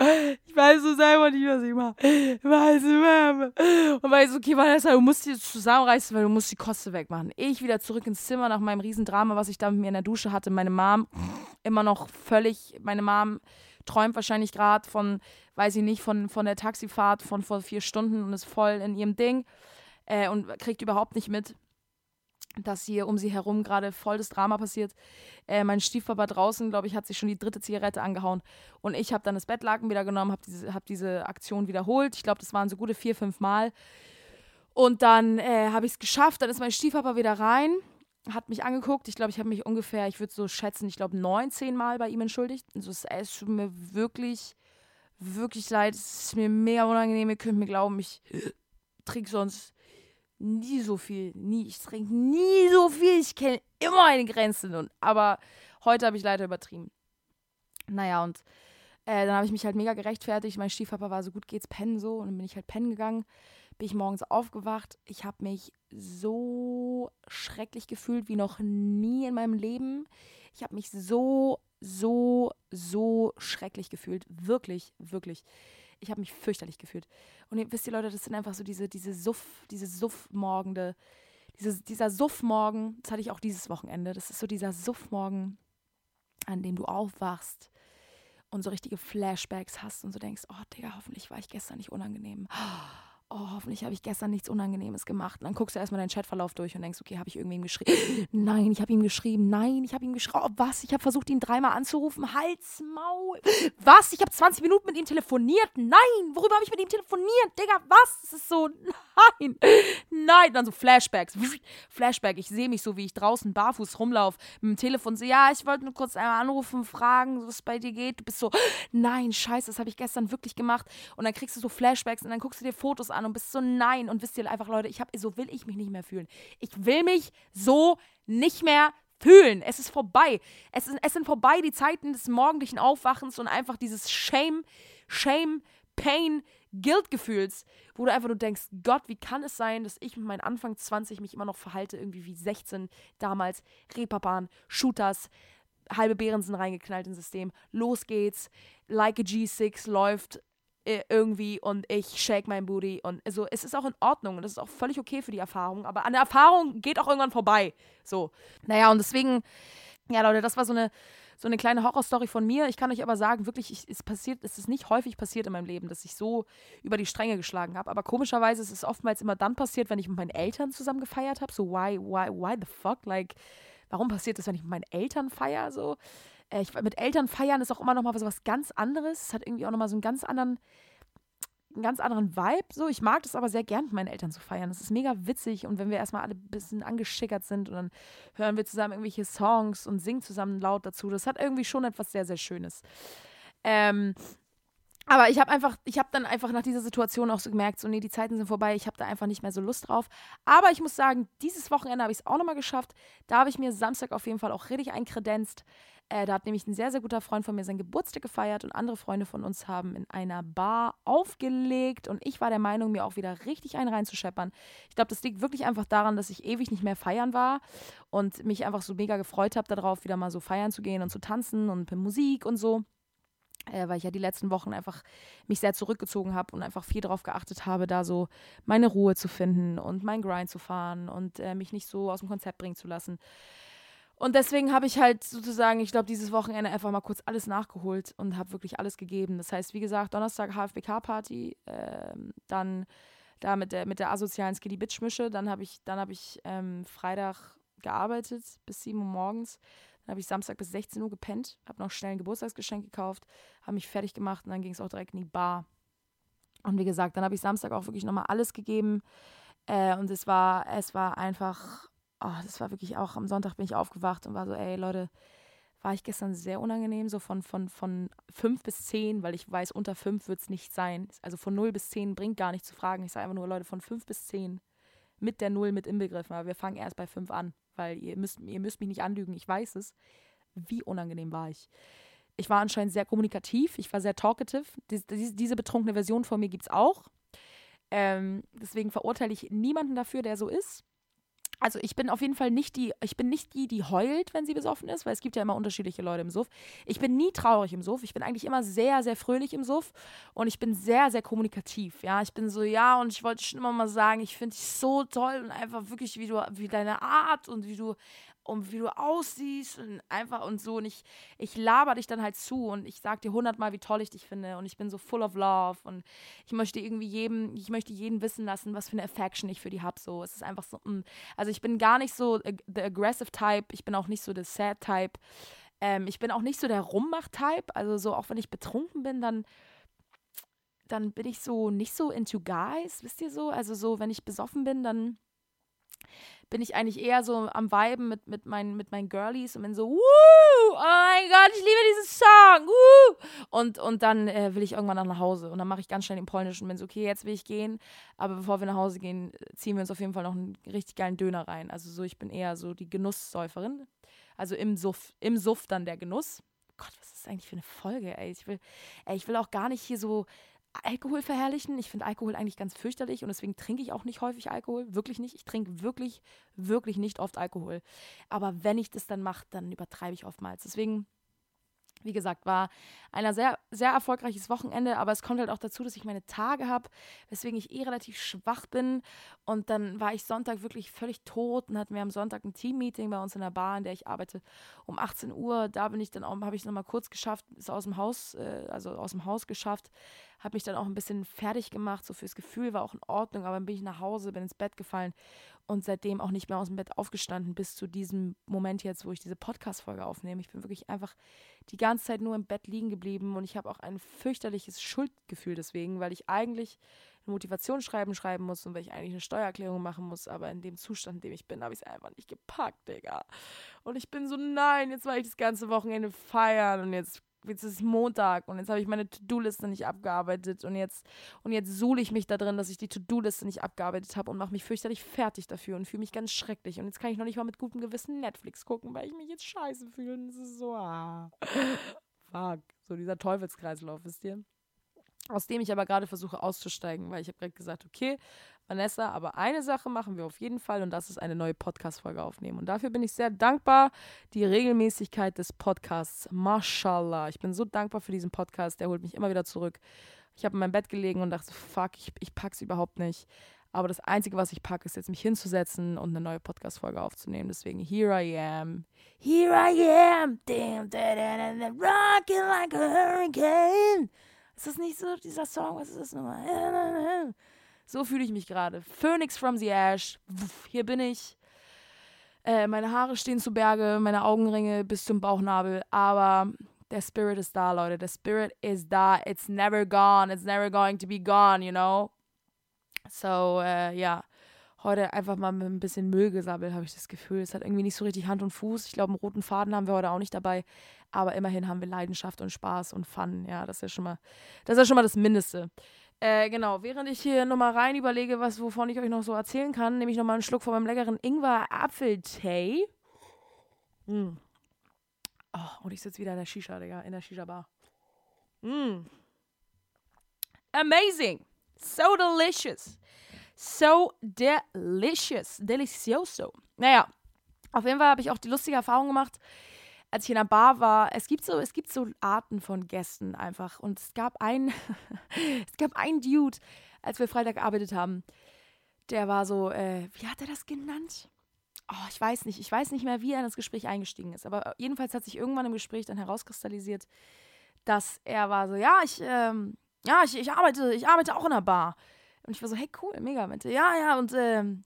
ich weiß so selber nicht, was ich mache. Weißt du, und war ich so, okay, Vanessa, du musst dich zusammenreißen, weil du musst die Koste wegmachen. Ich wieder zurück ins Zimmer nach meinem Riesendrama, was ich da mit mir in der Dusche hatte. Meine Mom immer noch völlig, meine Mom träumt wahrscheinlich gerade von, weiß ich nicht, von, von der Taxifahrt von vor vier Stunden und ist voll in ihrem Ding äh, und kriegt überhaupt nicht mit, dass hier um sie herum gerade voll das Drama passiert. Äh, mein Stiefpapa draußen, glaube ich, hat sich schon die dritte Zigarette angehauen. Und ich habe dann das Bettlaken wieder genommen, habe diese, hab diese Aktion wiederholt. Ich glaube, das waren so gute vier, fünf Mal. Und dann äh, habe ich es geschafft. Dann ist mein Stiefpapa wieder rein, hat mich angeguckt. Ich glaube, ich habe mich ungefähr, ich würde so schätzen, ich glaube, 19 Mal bei ihm entschuldigt. Also es ist mir wirklich, wirklich leid. Es ist mir mega unangenehm. Ihr könnt mir glauben, ich *gasps* trinke sonst nie so viel, nie. Ich trinke nie so viel. Ich kenne immer eine Grenze. Und, aber heute habe ich leider übertrieben. Naja, und äh, dann habe ich mich halt mega gerechtfertigt. Mein Stiefpapa war so gut geht's pennen so. Und dann bin ich halt pennen gegangen. Bin ich morgens aufgewacht. Ich habe mich so schrecklich gefühlt wie noch nie in meinem Leben. Ich habe mich so, so, so schrecklich gefühlt. Wirklich, wirklich ich habe mich fürchterlich gefühlt. Und ihr, wisst ihr, Leute, das sind einfach so diese, diese Suff, diese Suffmorgende, diese, dieser Suffmorgen, das hatte ich auch dieses Wochenende. Das ist so dieser Suffmorgen, an dem du aufwachst und so richtige Flashbacks hast und so denkst, oh Digga, hoffentlich war ich gestern nicht unangenehm. Oh, oh, hoffentlich habe ich gestern nichts Unangenehmes gemacht. Und dann guckst du erstmal deinen Chatverlauf durch und denkst, okay, habe ich irgendwem geschrieben? Nein, ich habe ihm geschrieben. Nein, ich habe ihm geschrieben. Oh, was? Ich habe versucht, ihn dreimal anzurufen. Hals, Maul. Was? Ich habe 20 Minuten mit ihm telefoniert. Nein, worüber habe ich mit ihm telefoniert? Digga, was? Das ist so, nein, nein. Dann so Flashbacks. Flashback. Ich sehe mich so, wie ich draußen barfuß rumlaufe mit dem Telefon. So, ja, ich wollte nur kurz einmal anrufen, fragen, was es bei dir geht. Du bist so, nein, scheiße, das habe ich gestern wirklich gemacht. Und dann kriegst du so Flashbacks und dann guckst du dir Fotos an an und bist so nein. Und wisst ihr einfach, Leute, ich habe, so will ich mich nicht mehr fühlen. Ich will mich so nicht mehr fühlen. Es ist vorbei. Es, ist, es sind vorbei die Zeiten des morgendlichen Aufwachens und einfach dieses Shame, Shame, Pain, Guilt-Gefühls, wo du einfach nur denkst, Gott, wie kann es sein, dass ich mit meinen Anfang 20 mich immer noch verhalte, irgendwie wie 16 damals, Reeperbahn, Shooters, halbe Beeren sind reingeknallt ins System, los geht's, Like a G6 läuft, irgendwie und ich shake mein Booty und also es ist auch in Ordnung und das ist auch völlig okay für die Erfahrung, aber an der Erfahrung geht auch irgendwann vorbei. So. Naja, und deswegen, ja, Leute, das war so eine, so eine kleine Horrorstory von mir. Ich kann euch aber sagen, wirklich, ich, es passiert, es ist nicht häufig passiert in meinem Leben, dass ich so über die Stränge geschlagen habe. Aber komischerweise ist es oftmals immer dann passiert, wenn ich mit meinen Eltern zusammen gefeiert habe. So, why, why, why the fuck? Like, warum passiert das, wenn ich mit meinen Eltern feiere? So, äh, ich, mit Eltern feiern ist auch immer noch mal was, was ganz anderes. Es hat irgendwie auch noch mal so einen ganz anderen einen ganz anderen Vibe. So, ich mag das aber sehr gern, mit meinen Eltern zu feiern. Das ist mega witzig und wenn wir erstmal alle ein bisschen angeschickert sind und dann hören wir zusammen irgendwelche Songs und singen zusammen laut dazu, das hat irgendwie schon etwas sehr, sehr Schönes. Ähm, aber ich habe einfach, ich habe dann einfach nach dieser Situation auch so gemerkt, so, nee, die Zeiten sind vorbei, ich habe da einfach nicht mehr so Lust drauf. Aber ich muss sagen, dieses Wochenende habe ich es auch nochmal geschafft. Da habe ich mir Samstag auf jeden Fall auch richtig einkredenzt. Äh, da hat nämlich ein sehr, sehr guter Freund von mir seinen Geburtstag gefeiert und andere Freunde von uns haben in einer Bar aufgelegt und ich war der Meinung, mir auch wieder richtig einen reinzuscheppern. Ich glaube, das liegt wirklich einfach daran, dass ich ewig nicht mehr feiern war und mich einfach so mega gefreut habe darauf, wieder mal so feiern zu gehen und zu tanzen und mit Musik und so. Äh, weil ich ja die letzten Wochen einfach mich sehr zurückgezogen habe und einfach viel darauf geachtet habe, da so meine Ruhe zu finden und meinen Grind zu fahren und äh, mich nicht so aus dem Konzept bringen zu lassen. Und deswegen habe ich halt sozusagen, ich glaube, dieses Wochenende einfach mal kurz alles nachgeholt und habe wirklich alles gegeben. Das heißt, wie gesagt, Donnerstag HFBK-Party, äh, dann da mit der, mit der asozialen Skilly Bitch Mische, dann habe ich, dann habe ich ähm, Freitag gearbeitet bis 7 Uhr morgens. Dann habe ich Samstag bis 16 Uhr gepennt, habe noch schnell ein Geburtstagsgeschenk gekauft, habe mich fertig gemacht und dann ging es auch direkt in die Bar. Und wie gesagt, dann habe ich Samstag auch wirklich nochmal alles gegeben. Äh, und es war, es war einfach oh, das war wirklich auch, am Sonntag bin ich aufgewacht und war so, ey Leute, war ich gestern sehr unangenehm, so von, von, von fünf bis zehn, weil ich weiß, unter fünf wird es nicht sein. Also von null bis zehn bringt gar nicht zu fragen. Ich sage einfach nur, Leute, von fünf bis zehn mit der Null mit inbegriffen. Aber wir fangen erst bei fünf an, weil ihr müsst, ihr müsst mich nicht anlügen. Ich weiß es. Wie unangenehm war ich. Ich war anscheinend sehr kommunikativ, ich war sehr talkative. Dies, dies, diese betrunkene Version von mir gibt es auch. Ähm, deswegen verurteile ich niemanden dafür, der so ist. Also ich bin auf jeden Fall nicht die, ich bin nicht die, die heult, wenn sie besoffen ist, weil es gibt ja immer unterschiedliche Leute im Suff. Ich bin nie traurig im Suff. Ich bin eigentlich immer sehr, sehr fröhlich im Suff und ich bin sehr, sehr kommunikativ. Ja, ich bin so, ja, und ich wollte schon immer mal sagen, ich finde dich so toll und einfach wirklich, wie du, wie deine Art und wie du und wie du aussiehst und einfach und so. Und ich, ich laber dich dann halt zu und ich sag dir hundertmal, wie toll ich dich finde und ich bin so full of love und ich möchte irgendwie jedem, ich möchte jeden wissen lassen, was für eine Affection ich für die habe. So, es ist einfach so, mh. Mm. also ich bin gar nicht so the aggressive Type, ich bin auch nicht so the sad Type. Ähm, ich bin auch nicht so der Rummach-Type, also so auch wenn ich betrunken bin, dann dann bin ich so nicht so into guys, wisst ihr so? Also so, wenn ich besoffen bin, dann bin ich eigentlich eher so am Viben mit, mit, meinen, mit meinen Girlies und bin so, Woo! oh mein Gott, ich liebe diesen Song, Woo! Und, und dann äh, will ich irgendwann nach Hause und dann mache ich ganz schnell den Polnischen und bin so, okay, jetzt will ich gehen, aber bevor wir nach Hause gehen, ziehen wir uns auf jeden Fall noch einen richtig geilen Döner rein. Also so, ich bin eher so die Genusssäuferin, also im Suff, im Suff dann der Genuss. Gott, was ist das eigentlich für eine Folge, ey? Ich will, ey, ich will auch gar nicht hier so Alkohol verherrlichen. Ich finde Alkohol eigentlich ganz fürchterlich und deswegen trinke ich auch nicht häufig Alkohol. Wirklich nicht. Ich trinke wirklich, wirklich nicht oft Alkohol. Aber wenn ich das dann mache, dann übertreibe ich oftmals. Deswegen wie gesagt, war ein sehr, sehr erfolgreiches Wochenende, aber es kommt halt auch dazu, dass ich meine Tage habe, weswegen ich eh relativ schwach bin. Und dann war ich Sonntag wirklich völlig tot und hatten wir am Sonntag ein Team-Meeting bei uns in der Bar, in der ich arbeite, um 18 Uhr. Da bin ich dann auch, habe ich nochmal kurz geschafft, ist aus dem Haus, äh, also aus dem Haus geschafft, habe mich dann auch ein bisschen fertig gemacht, so fürs Gefühl war auch in Ordnung, aber dann bin ich nach Hause, bin ins Bett gefallen und seitdem auch nicht mehr aus dem Bett aufgestanden bis zu diesem Moment jetzt, wo ich diese Podcast-Folge aufnehme. Ich bin wirklich einfach die ganze Zeit nur im Bett liegen geblieben und ich habe auch ein fürchterliches Schuldgefühl deswegen, weil ich eigentlich ein Motivationsschreiben schreiben muss und weil ich eigentlich eine Steuererklärung machen muss, aber in dem Zustand, in dem ich bin, habe ich es einfach nicht gepackt, Digga. Und ich bin so, nein, jetzt war ich das ganze Wochenende feiern und jetzt jetzt ist Montag und jetzt habe ich meine To-Do-Liste nicht abgearbeitet und jetzt und jetzt suhle ich mich da drin, dass ich die To-Do-Liste nicht abgearbeitet habe und mache mich fürchterlich fertig dafür und fühle mich ganz schrecklich und jetzt kann ich noch nicht mal mit gutem Gewissen Netflix gucken, weil ich mich jetzt scheiße fühle und es ist so ah. fuck, so dieser Teufelskreislauf, wisst ihr? Aus dem ich aber gerade versuche auszusteigen, weil ich habe gerade gesagt, okay, Vanessa, aber eine Sache machen wir auf jeden Fall und das ist eine neue Podcast-Folge aufnehmen. Und dafür bin ich sehr dankbar, die Regelmäßigkeit des Podcasts. Mashallah. Ich bin so dankbar für diesen Podcast, der holt mich immer wieder zurück. Ich habe in meinem Bett gelegen und dachte, fuck, ich, ich pack's überhaupt nicht. Aber das Einzige, was ich packe, ist jetzt mich hinzusetzen und eine neue Podcast-Folge aufzunehmen. Deswegen, here I am. Here I am. Damn, da, da, da, rocking like a hurricane. Ist das nicht so, dieser Song? Was ist das nochmal? So fühle ich mich gerade. Phoenix from the Ash. Hier bin ich. Äh, meine Haare stehen zu Berge, meine Augenringe bis zum Bauchnabel. Aber der Spirit ist da, Leute. Der Spirit ist da. It's never gone. It's never going to be gone, you know? So, äh, ja. Heute einfach mal mit ein bisschen Müll gesammelt, habe ich das Gefühl. Es hat irgendwie nicht so richtig Hand und Fuß. Ich glaube, einen roten Faden haben wir heute auch nicht dabei. Aber immerhin haben wir Leidenschaft und Spaß und Fun. Ja, das ist ja schon mal, das ist ja schon mal das Mindeste. Äh, genau, während ich hier nochmal rein überlege, was, wovon ich euch noch so erzählen kann, nehme ich nochmal einen Schluck von meinem leckeren Ingwer-Apfeltee. Mm. Oh, und ich sitze wieder in der Shisha, Digga, in der Shisha-Bar. Mm. Amazing. So delicious. So delicious. Delicioso. Naja, auf jeden Fall habe ich auch die lustige Erfahrung gemacht als ich in der Bar war, es gibt so, es gibt so Arten von Gästen einfach. Und es gab einen, *laughs* es gab einen Dude, als wir Freitag gearbeitet haben, der war so, äh, wie hat er das genannt? Oh, ich weiß nicht, ich weiß nicht mehr, wie er in das Gespräch eingestiegen ist. Aber jedenfalls hat sich irgendwann im Gespräch dann herauskristallisiert, dass er war so, ja, ich, ähm, ja, ich, ich arbeite, ich arbeite auch in der Bar. Und ich war so, hey, cool, mega, meinte, ja, ja, und ähm,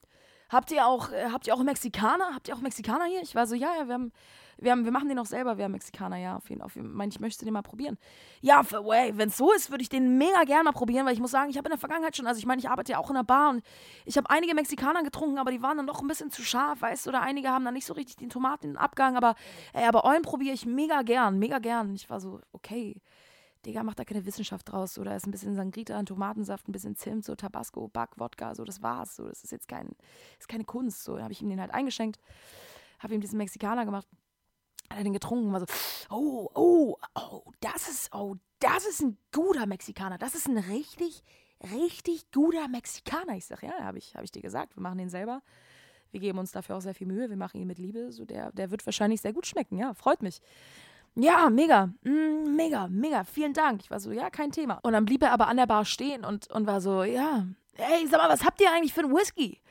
habt ihr auch, äh, habt ihr auch Mexikaner? Habt ihr auch Mexikaner hier? Ich war so, ja, ja, wir haben, wir, haben, wir machen den auch selber, wir haben Mexikaner, ja, auf jeden Fall. Ich meine, ich möchte den mal probieren. Ja, wenn es so ist, würde ich den mega gerne mal probieren, weil ich muss sagen, ich habe in der Vergangenheit schon, also ich meine, ich arbeite ja auch in der Bar und ich habe einige Mexikaner getrunken, aber die waren dann doch ein bisschen zu scharf, weißt du, oder einige haben dann nicht so richtig den Tomaten in den Abgang, aber, ey, aber euren probiere ich mega gern, mega gern. Ich war so, okay. Digga, macht da keine Wissenschaft draus. Oder ist ein bisschen Sangrita, ein Tomatensaft, ein bisschen Zimt, so Tabasco, Back, Wodka, so, das war's. So, das ist jetzt kein, ist keine Kunst. So, habe ich ihm den halt eingeschenkt, habe ihm diesen Mexikaner gemacht hat er den getrunken, war so, oh, oh, oh, das ist, oh, das ist ein guter Mexikaner. Das ist ein richtig, richtig guter Mexikaner. Ich sage, ja, habe ich, hab ich dir gesagt, wir machen den selber. Wir geben uns dafür auch sehr viel Mühe. Wir machen ihn mit Liebe. So der, der wird wahrscheinlich sehr gut schmecken. Ja, freut mich. Ja, mega, mm, mega, mega, vielen Dank. Ich war so, ja, kein Thema. Und dann blieb er aber an der Bar stehen und, und war so, ja, hey, sag mal, was habt ihr eigentlich für einen Whisky?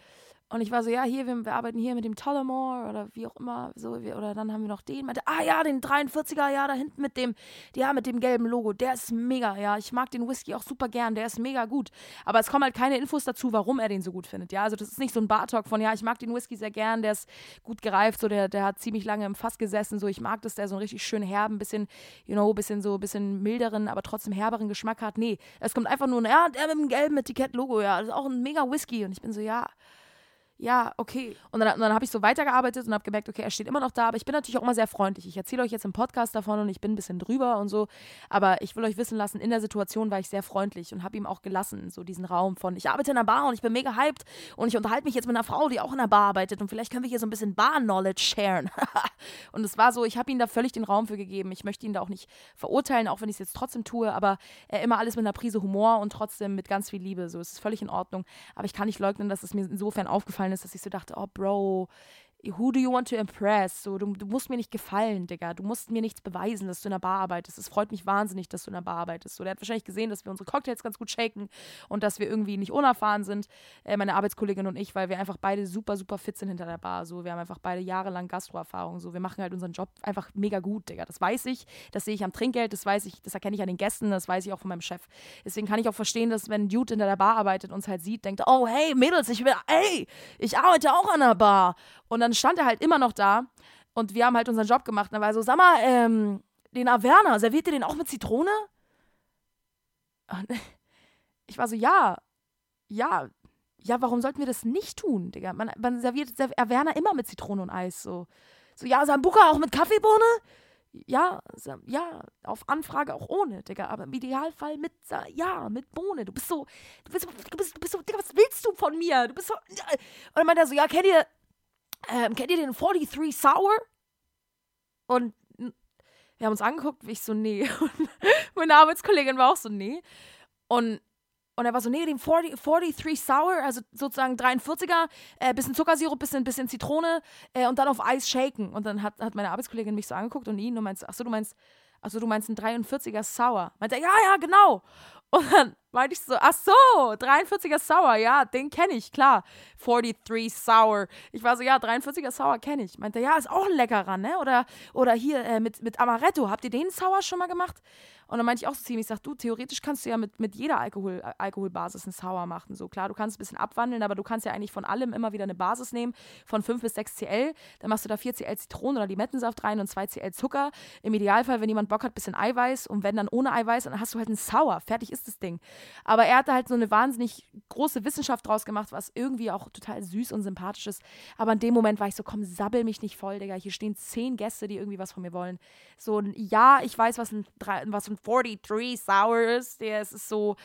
Und ich war so, ja, hier, wir, wir arbeiten hier mit dem Tullamore oder wie auch immer. So, wir, oder dann haben wir noch den. Meinte, ah ja, den 43er, ja, da hinten mit dem, ja, mit dem gelben Logo. Der ist mega, ja. Ich mag den Whisky auch super gern, der ist mega gut. Aber es kommen halt keine Infos dazu, warum er den so gut findet. Ja, also das ist nicht so ein Bartalk von, ja, ich mag den Whisky sehr gern, der ist gut gereift, so, der, der hat ziemlich lange im Fass gesessen. So, ich mag das, der so einen richtig schön herben, bisschen, you know, bisschen so, bisschen milderen, aber trotzdem herberen Geschmack hat. Nee, es kommt einfach nur, ja, der mit dem gelben Etikett-Logo, ja, das ist auch ein mega Whisky. Und ich bin so, ja ja, okay. Und dann, dann habe ich so weitergearbeitet und habe gemerkt, okay, er steht immer noch da, aber ich bin natürlich auch immer sehr freundlich. Ich erzähle euch jetzt im Podcast davon und ich bin ein bisschen drüber und so, aber ich will euch wissen lassen, in der Situation war ich sehr freundlich und habe ihm auch gelassen, so diesen Raum von, ich arbeite in einer Bar und ich bin mega hyped und ich unterhalte mich jetzt mit einer Frau, die auch in einer Bar arbeitet und vielleicht können wir hier so ein bisschen Bar-Knowledge sharen. *laughs* und es war so, ich habe ihm da völlig den Raum für gegeben. Ich möchte ihn da auch nicht verurteilen, auch wenn ich es jetzt trotzdem tue, aber äh, immer alles mit einer Prise Humor und trotzdem mit ganz viel Liebe. So, es ist völlig in Ordnung. Aber ich kann nicht leugnen, dass es mir insofern aufgefallen ist, dass ich so dachte, oh Bro, who do you want to impress? So, du, du, musst mir nicht gefallen, Digga. Du musst mir nichts beweisen, dass du in der Bar arbeitest. Es freut mich wahnsinnig, dass du in der Bar arbeitest. So, der hat wahrscheinlich gesehen, dass wir unsere Cocktails ganz gut shaken und dass wir irgendwie nicht unerfahren sind, äh, meine Arbeitskollegin und ich, weil wir einfach beide super, super fit sind hinter der Bar. So, wir haben einfach beide jahrelang Gastroerfahrung. So, wir machen halt unseren Job einfach mega gut, Digga. Das weiß ich. Das sehe ich am Trinkgeld, das weiß ich, das erkenne ich an den Gästen, das weiß ich auch von meinem Chef. Deswegen kann ich auch verstehen, dass wenn ein Dude hinter der Bar arbeitet und uns halt sieht, denkt, oh hey, Mädels, ich will, ey, ich arbeite auch an der Bar. Und dann stand er halt immer noch da und wir haben halt unseren Job gemacht. Und dann war er so, sag mal, ähm, den Averna, serviert ihr den auch mit Zitrone? Und *laughs* ich war so, ja, ja, ja, warum sollten wir das nicht tun, Digga? Man, man serviert Averna immer mit Zitrone und Eis, so. So, ja, Sambuka auch mit Kaffeebohne? Ja, ja, auf Anfrage auch ohne, Digga. Aber im Idealfall mit, ja, mit Bohne. Du bist so, du bist, du bist, du bist so, Digga, was willst du von mir? Du bist so, und dann meint er so, ja, kennt ihr, ähm, kennt ihr den 43 Sour? Und wir haben uns angeguckt, ich so, nee. *laughs* Und meine Arbeitskollegin war auch so, nee. Und, und er war so, nee, den 40, 43 Sour, also sozusagen 43er, äh, bisschen Zuckersirup, bisschen, bisschen Zitrone äh, und dann auf Eis shaken. Und dann hat, hat meine Arbeitskollegin mich so angeguckt und ihn und meinst, ach so, du meinst, ach so, du meinst einen 43er Sour. Meint er, ja, ja, genau. Und dann meinte ich so, ach so, 43er Sour, ja, den kenne ich, klar. 43 Sour. Ich war so, ja, 43er Sour kenne ich. Meinte, ja, ist auch ein leckerer, ne? Oder, oder hier äh, mit, mit Amaretto, habt ihr den Sour schon mal gemacht? Und dann meinte ich auch so ziemlich, ich sag, du, theoretisch kannst du ja mit, mit jeder Alkohol, Alkoholbasis einen Sour machen. So klar, du kannst ein bisschen abwandeln, aber du kannst ja eigentlich von allem immer wieder eine Basis nehmen, von 5 bis 6 Cl. Dann machst du da 4 Cl Zitronen oder Limettensaft rein und 2 Cl Zucker. Im Idealfall, wenn jemand Bock hat, bisschen Eiweiß und wenn dann ohne Eiweiß, dann hast du halt einen Sour. Fertig ist das Ding. Aber er hatte halt so eine wahnsinnig große Wissenschaft draus gemacht, was irgendwie auch total süß und sympathisch ist. Aber in dem Moment war ich so, komm, sabbel mich nicht voll, Digga. Hier stehen zehn Gäste, die irgendwie was von mir wollen. So ein, ja, ich weiß, was ein, was ein 43 Sour ist. Der ist so,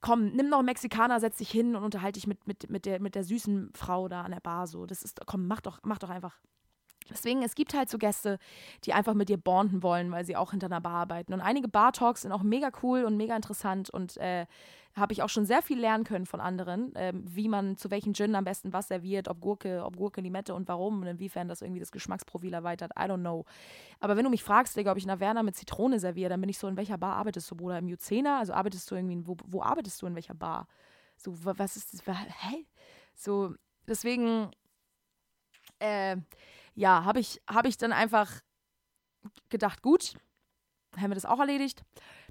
komm, nimm noch einen Mexikaner, setz dich hin und unterhalte dich mit, mit, mit, der, mit der süßen Frau da an der Bar. So, das ist, komm, mach doch, mach doch einfach. Deswegen, es gibt halt so Gäste, die einfach mit dir bonden wollen, weil sie auch hinter einer Bar arbeiten. Und einige Bar-Talks sind auch mega cool und mega interessant und äh, habe ich auch schon sehr viel lernen können von anderen, äh, wie man zu welchen Gin am besten was serviert, ob Gurke, ob Gurke, Limette und warum und inwiefern das irgendwie das Geschmacksprofil erweitert. I don't know. Aber wenn du mich fragst, Digga, ob ich eine Werner mit Zitrone serviere, dann bin ich so, in welcher Bar arbeitest du, Bruder? Im Juzena? Also arbeitest du irgendwie, wo, wo arbeitest du in welcher Bar? So, was ist das? Hä? So, deswegen, äh, ja, habe ich, hab ich dann einfach gedacht, gut, haben wir das auch erledigt.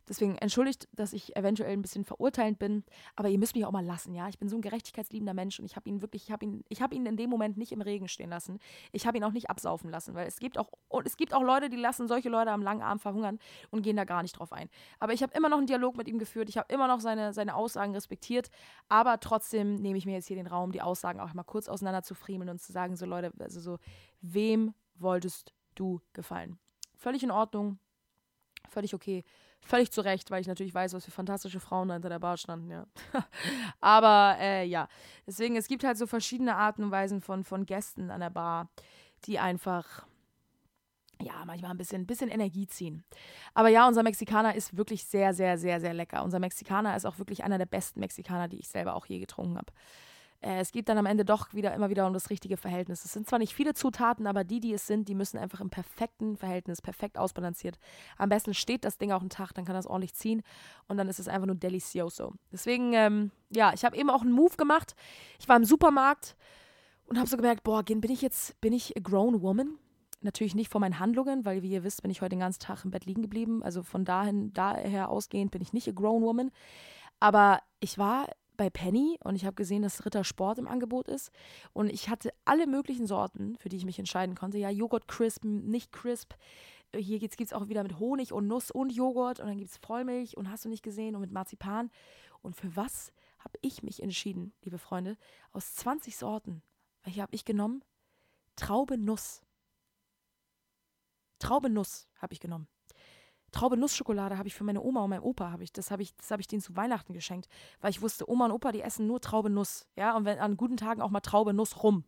Deswegen entschuldigt, dass ich eventuell ein bisschen verurteilend bin, aber ihr müsst mich auch mal lassen, ja. Ich bin so ein gerechtigkeitsliebender Mensch und ich habe ihn wirklich, ich habe ihn, ich habe ihn in dem Moment nicht im Regen stehen lassen. Ich habe ihn auch nicht absaufen lassen, weil es gibt auch und es gibt auch Leute, die lassen solche Leute am langen Arm verhungern und gehen da gar nicht drauf ein. Aber ich habe immer noch einen Dialog mit ihm geführt, ich habe immer noch seine, seine Aussagen respektiert, aber trotzdem nehme ich mir jetzt hier den Raum, die Aussagen auch mal kurz auseinander zu friemeln und zu sagen, so Leute, also so, wem wolltest du gefallen? Völlig in Ordnung, völlig okay. Völlig zu Recht, weil ich natürlich weiß, was für fantastische Frauen da hinter der Bar standen, ja. *laughs* Aber äh, ja, deswegen, es gibt halt so verschiedene Arten und Weisen von, von Gästen an der Bar, die einfach ja, manchmal ein bisschen, bisschen Energie ziehen. Aber ja, unser Mexikaner ist wirklich sehr, sehr, sehr, sehr lecker. Unser Mexikaner ist auch wirklich einer der besten Mexikaner, die ich selber auch je getrunken habe. Äh, es geht dann am Ende doch wieder immer wieder um das richtige Verhältnis. Es sind zwar nicht viele Zutaten, aber die, die es sind, die müssen einfach im perfekten Verhältnis, perfekt ausbalanciert. Am besten steht das Ding auch einen Tag, dann kann das ordentlich ziehen und dann ist es einfach nur delicioso. Deswegen, ähm, ja, ich habe eben auch einen Move gemacht. Ich war im Supermarkt und habe so gemerkt, boah, bin ich jetzt, bin ich a grown woman? Natürlich nicht vor meinen Handlungen, weil wie ihr wisst, bin ich heute den ganzen Tag im Bett liegen geblieben. Also von dahin, daher ausgehend bin ich nicht a grown woman. Aber ich war bei Penny und ich habe gesehen, dass Ritter Sport im Angebot ist. Und ich hatte alle möglichen Sorten, für die ich mich entscheiden konnte. Ja, Joghurt Crisp, nicht Crisp. Hier gibt es auch wieder mit Honig und Nuss und Joghurt. Und dann gibt es Vollmilch und hast du nicht gesehen und mit Marzipan. Und für was habe ich mich entschieden, liebe Freunde? Aus 20 Sorten. Welche habe ich genommen? Traube Nuss. Traube Nuss habe ich genommen. Traube Nussschokolade habe ich für meine Oma und meinen Opa habe ich, das habe ich, das ich denen zu Weihnachten geschenkt, weil ich wusste, Oma und Opa, die essen nur Traube Nuss, ja, und wenn an guten Tagen auch mal Traube Nuss rum.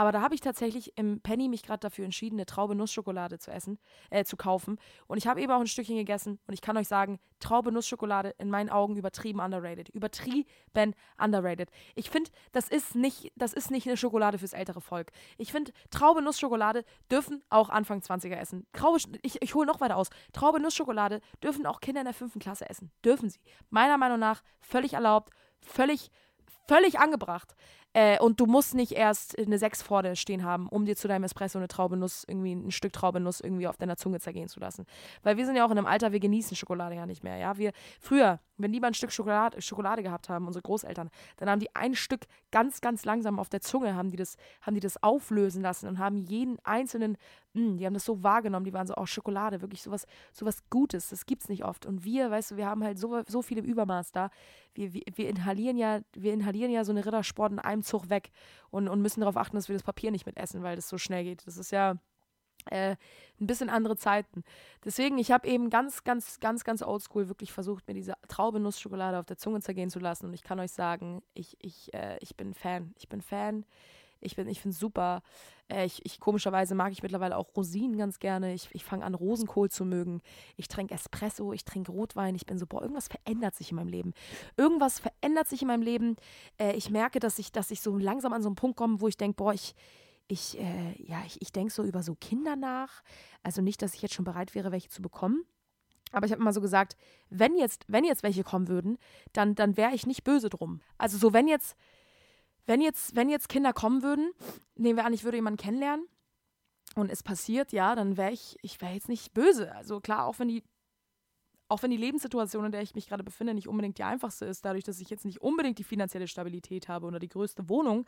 Aber da habe ich tatsächlich im Penny mich gerade dafür entschieden, eine Traube Nussschokolade zu essen, äh, zu kaufen. Und ich habe eben auch ein Stückchen gegessen und ich kann euch sagen, Traube Nussschokolade in meinen Augen übertrieben underrated. Übertrieben underrated. Ich finde, das ist nicht, das ist nicht eine Schokolade fürs ältere Volk. Ich finde, Traube Nussschokolade dürfen auch Anfang 20er essen. Traube, ich, ich hole noch weiter aus. Traube Nussschokolade dürfen auch Kinder in der fünften Klasse essen. Dürfen sie. Meiner Meinung nach völlig erlaubt, völlig, völlig angebracht. Äh, und du musst nicht erst eine 6 vor dir stehen haben, um dir zu deinem Espresso eine Traube irgendwie ein Stück Traube Nuss irgendwie auf deiner Zunge zergehen zu lassen. Weil wir sind ja auch in einem Alter, wir genießen Schokolade ja nicht mehr. Ja, wir früher, wenn die mal ein Stück Schokolade, Schokolade gehabt haben, unsere Großeltern, dann haben die ein Stück ganz, ganz langsam auf der Zunge, haben die das, haben die das auflösen lassen und haben jeden einzelnen, mh, hm, die haben das so wahrgenommen, die waren so, oh, Schokolade, wirklich sowas, sowas Gutes, das gibt's nicht oft. Und wir, weißt du, wir haben halt so, so viel im Übermaß da. Wir, wir, wir inhalieren ja, wir inhalieren ja so eine Rittersport in einem Zug weg und, und müssen darauf achten, dass wir das Papier nicht mitessen, weil das so schnell geht. Das ist ja äh, ein bisschen andere Zeiten. Deswegen, ich habe eben ganz, ganz, ganz, ganz oldschool wirklich versucht, mir diese Traubenussschokolade auf der Zunge zergehen zu lassen. Und ich kann euch sagen, ich, ich, äh, ich bin Fan. Ich bin Fan. Ich, ich finde es super. Äh, ich, ich, komischerweise mag ich mittlerweile auch Rosinen ganz gerne. Ich, ich fange an, Rosenkohl zu mögen. Ich trinke Espresso, ich trinke Rotwein. Ich bin so, boah, irgendwas verändert sich in meinem Leben. Irgendwas verändert sich in meinem Leben. Äh, ich merke, dass ich, dass ich so langsam an so einen Punkt komme, wo ich denke, boah, ich, ich, äh, ja, ich, ich denke so über so Kinder nach. Also nicht, dass ich jetzt schon bereit wäre, welche zu bekommen. Aber ich habe immer so gesagt, wenn jetzt, wenn jetzt welche kommen würden, dann, dann wäre ich nicht böse drum. Also so, wenn jetzt, wenn jetzt, wenn jetzt Kinder kommen würden, nehmen wir an, ich würde jemanden kennenlernen und es passiert, ja, dann wäre ich, ich wäre jetzt nicht böse. Also klar, auch wenn die, auch wenn die Lebenssituation, in der ich mich gerade befinde, nicht unbedingt die einfachste ist, dadurch, dass ich jetzt nicht unbedingt die finanzielle Stabilität habe oder die größte Wohnung,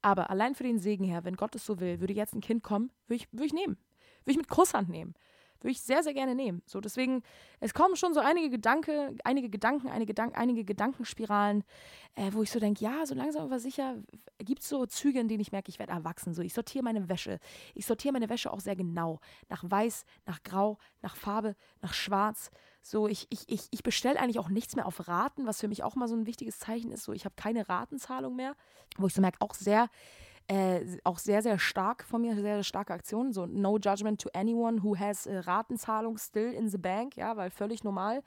aber allein für den Segen her, wenn Gott es so will, würde jetzt ein Kind kommen, würde ich, würde ich nehmen. Würde ich mit Kusshand nehmen. Würde ich sehr, sehr gerne nehmen. So, deswegen, es kommen schon so einige Gedanke, einige Gedanken, einige, Gedank, einige Gedankenspiralen, äh, wo ich so denke, ja, so langsam aber sicher gibt es so Züge, in denen ich merke, ich werde erwachsen. So, ich sortiere meine Wäsche. Ich sortiere meine Wäsche auch sehr genau. Nach weiß, nach grau, nach Farbe, nach schwarz. So, ich, ich, ich, ich bestelle eigentlich auch nichts mehr auf Raten, was für mich auch mal so ein wichtiges Zeichen ist. So, ich habe keine Ratenzahlung mehr, wo ich so merke, auch sehr äh, auch sehr, sehr stark von mir, sehr, sehr starke Aktion. So, no judgment to anyone who has äh, Ratenzahlung still in the bank, ja, weil völlig normal.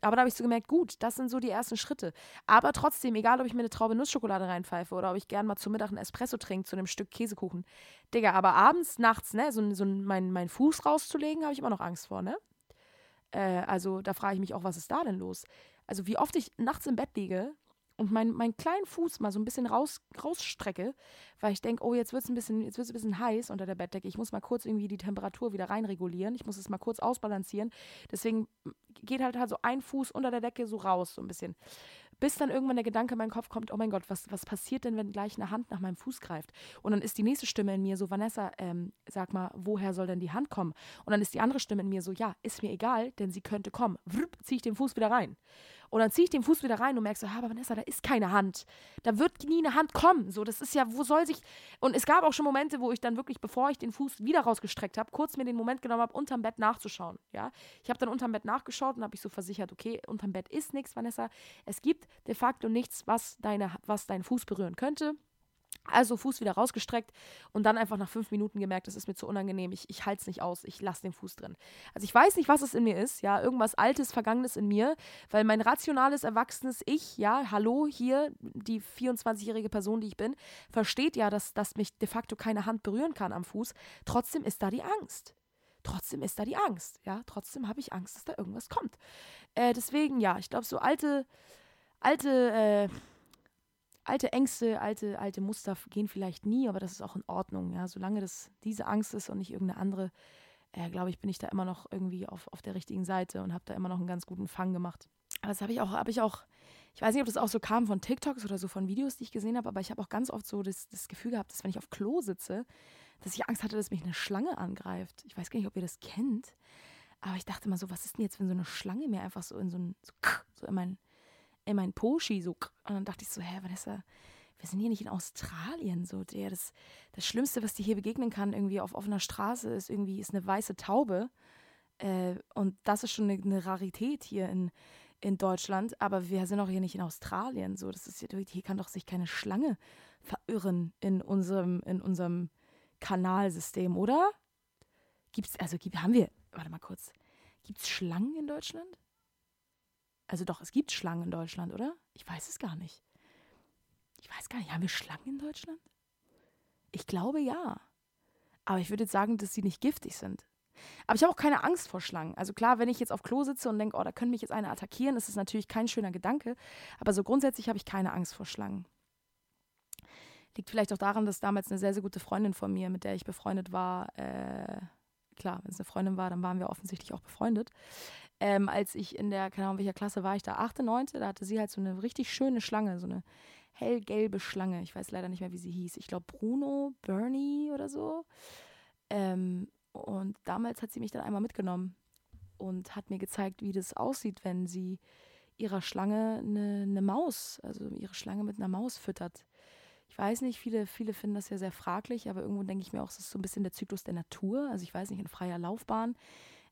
Aber da habe ich so gemerkt, gut, das sind so die ersten Schritte. Aber trotzdem, egal ob ich mir eine Traube Nussschokolade reinpfeife oder ob ich gern mal zum Mittag ein Espresso trinke zu einem Stück Käsekuchen. Digga, aber abends, nachts, ne, so, so meinen mein Fuß rauszulegen, habe ich immer noch Angst vor, ne? Äh, also da frage ich mich auch, was ist da denn los? Also wie oft ich nachts im Bett liege und meinen mein kleinen Fuß mal so ein bisschen raus, rausstrecke, weil ich denke, oh, jetzt wird es ein bisschen, ein bisschen heiß unter der Bettdecke. Ich muss mal kurz irgendwie die Temperatur wieder reinregulieren. Ich muss es mal kurz ausbalancieren. Deswegen geht halt halt so ein Fuß unter der Decke so raus, so ein bisschen. Bis dann irgendwann der Gedanke in meinen Kopf kommt, oh mein Gott, was, was passiert denn, wenn gleich eine Hand nach meinem Fuß greift? Und dann ist die nächste Stimme in mir so, Vanessa, ähm, sag mal, woher soll denn die Hand kommen? Und dann ist die andere Stimme in mir so, ja, ist mir egal, denn sie könnte kommen. Vrp, ziehe ich den Fuß wieder rein. Und dann ziehe ich den Fuß wieder rein und merke so, aber Vanessa, da ist keine Hand. Da wird nie eine Hand kommen. So, das ist ja, wo soll sich. Und es gab auch schon Momente, wo ich dann wirklich, bevor ich den Fuß wieder rausgestreckt habe, kurz mir den Moment genommen habe, unterm Bett nachzuschauen. Ja, ich habe dann unterm Bett nachgeschaut und habe ich so versichert, okay, unterm Bett ist nichts, Vanessa. Es gibt de facto nichts, was deine, was deinen Fuß berühren könnte. Also Fuß wieder rausgestreckt und dann einfach nach fünf Minuten gemerkt, das ist mir zu unangenehm, ich, ich halte es nicht aus, ich lasse den Fuß drin. Also ich weiß nicht, was es in mir ist, ja, irgendwas Altes, Vergangenes in mir, weil mein rationales, erwachsenes Ich, ja, hallo, hier, die 24-jährige Person, die ich bin, versteht ja, dass, dass mich de facto keine Hand berühren kann am Fuß. Trotzdem ist da die Angst. Trotzdem ist da die Angst, ja, trotzdem habe ich Angst, dass da irgendwas kommt. Äh, deswegen, ja, ich glaube, so alte, alte, äh, alte Ängste, alte, alte Muster gehen vielleicht nie, aber das ist auch in Ordnung. Ja? Solange das diese Angst ist und nicht irgendeine andere, äh, glaube ich, bin ich da immer noch irgendwie auf, auf der richtigen Seite und habe da immer noch einen ganz guten Fang gemacht. Aber das habe ich auch, habe ich auch, ich weiß nicht, ob das auch so kam von TikToks oder so von Videos, die ich gesehen habe, aber ich habe auch ganz oft so das, das Gefühl gehabt, dass wenn ich auf Klo sitze, dass ich Angst hatte, dass mich eine Schlange angreift. Ich weiß gar nicht, ob ihr das kennt, aber ich dachte mal so, was ist denn jetzt, wenn so eine Schlange mir einfach so in so ein, so, so in mein in mein Poschi so. Und dann dachte ich so, hä, Vanessa, wir sind hier nicht in Australien. So, der, das, das Schlimmste, was dir hier begegnen kann, irgendwie auf offener Straße, ist irgendwie ist eine weiße Taube. Äh, und das ist schon eine, eine, Rarität hier in, in Deutschland. Aber wir sind auch hier nicht in Australien. So, das ist hier, hier kann doch sich keine Schlange verirren in unserem, in unserem Kanalsystem, oder? Gibt's, also gibt, haben wir, warte mal kurz, gibt es Schlangen in Deutschland? Also doch, es gibt Schlangen in Deutschland, oder? Ich weiß es gar nicht. Ich weiß gar nicht, haben wir Schlangen in Deutschland? Ich glaube ja. Aber ich würde jetzt sagen, dass sie nicht giftig sind. Aber ich habe auch keine Angst vor Schlangen. Also klar, wenn ich jetzt auf Klo sitze und denke, oh, da könnte mich jetzt eine attackieren, ist es natürlich kein schöner Gedanke. Aber so grundsätzlich habe ich keine Angst vor Schlangen. Liegt vielleicht auch daran, dass damals eine sehr, sehr gute Freundin von mir, mit der ich befreundet war, äh, klar, wenn es eine Freundin war, dann waren wir offensichtlich auch befreundet, ähm, als ich in der, keine Ahnung, welcher Klasse war ich da, achte, neunte, da hatte sie halt so eine richtig schöne Schlange, so eine hellgelbe Schlange. Ich weiß leider nicht mehr, wie sie hieß. Ich glaube Bruno, Bernie oder so. Ähm, und damals hat sie mich dann einmal mitgenommen und hat mir gezeigt, wie das aussieht, wenn sie ihrer Schlange eine, eine Maus, also ihre Schlange mit einer Maus füttert. Ich weiß nicht, viele, viele finden das ja sehr fraglich, aber irgendwo denke ich mir auch, es ist so ein bisschen der Zyklus der Natur. Also ich weiß nicht, in freier Laufbahn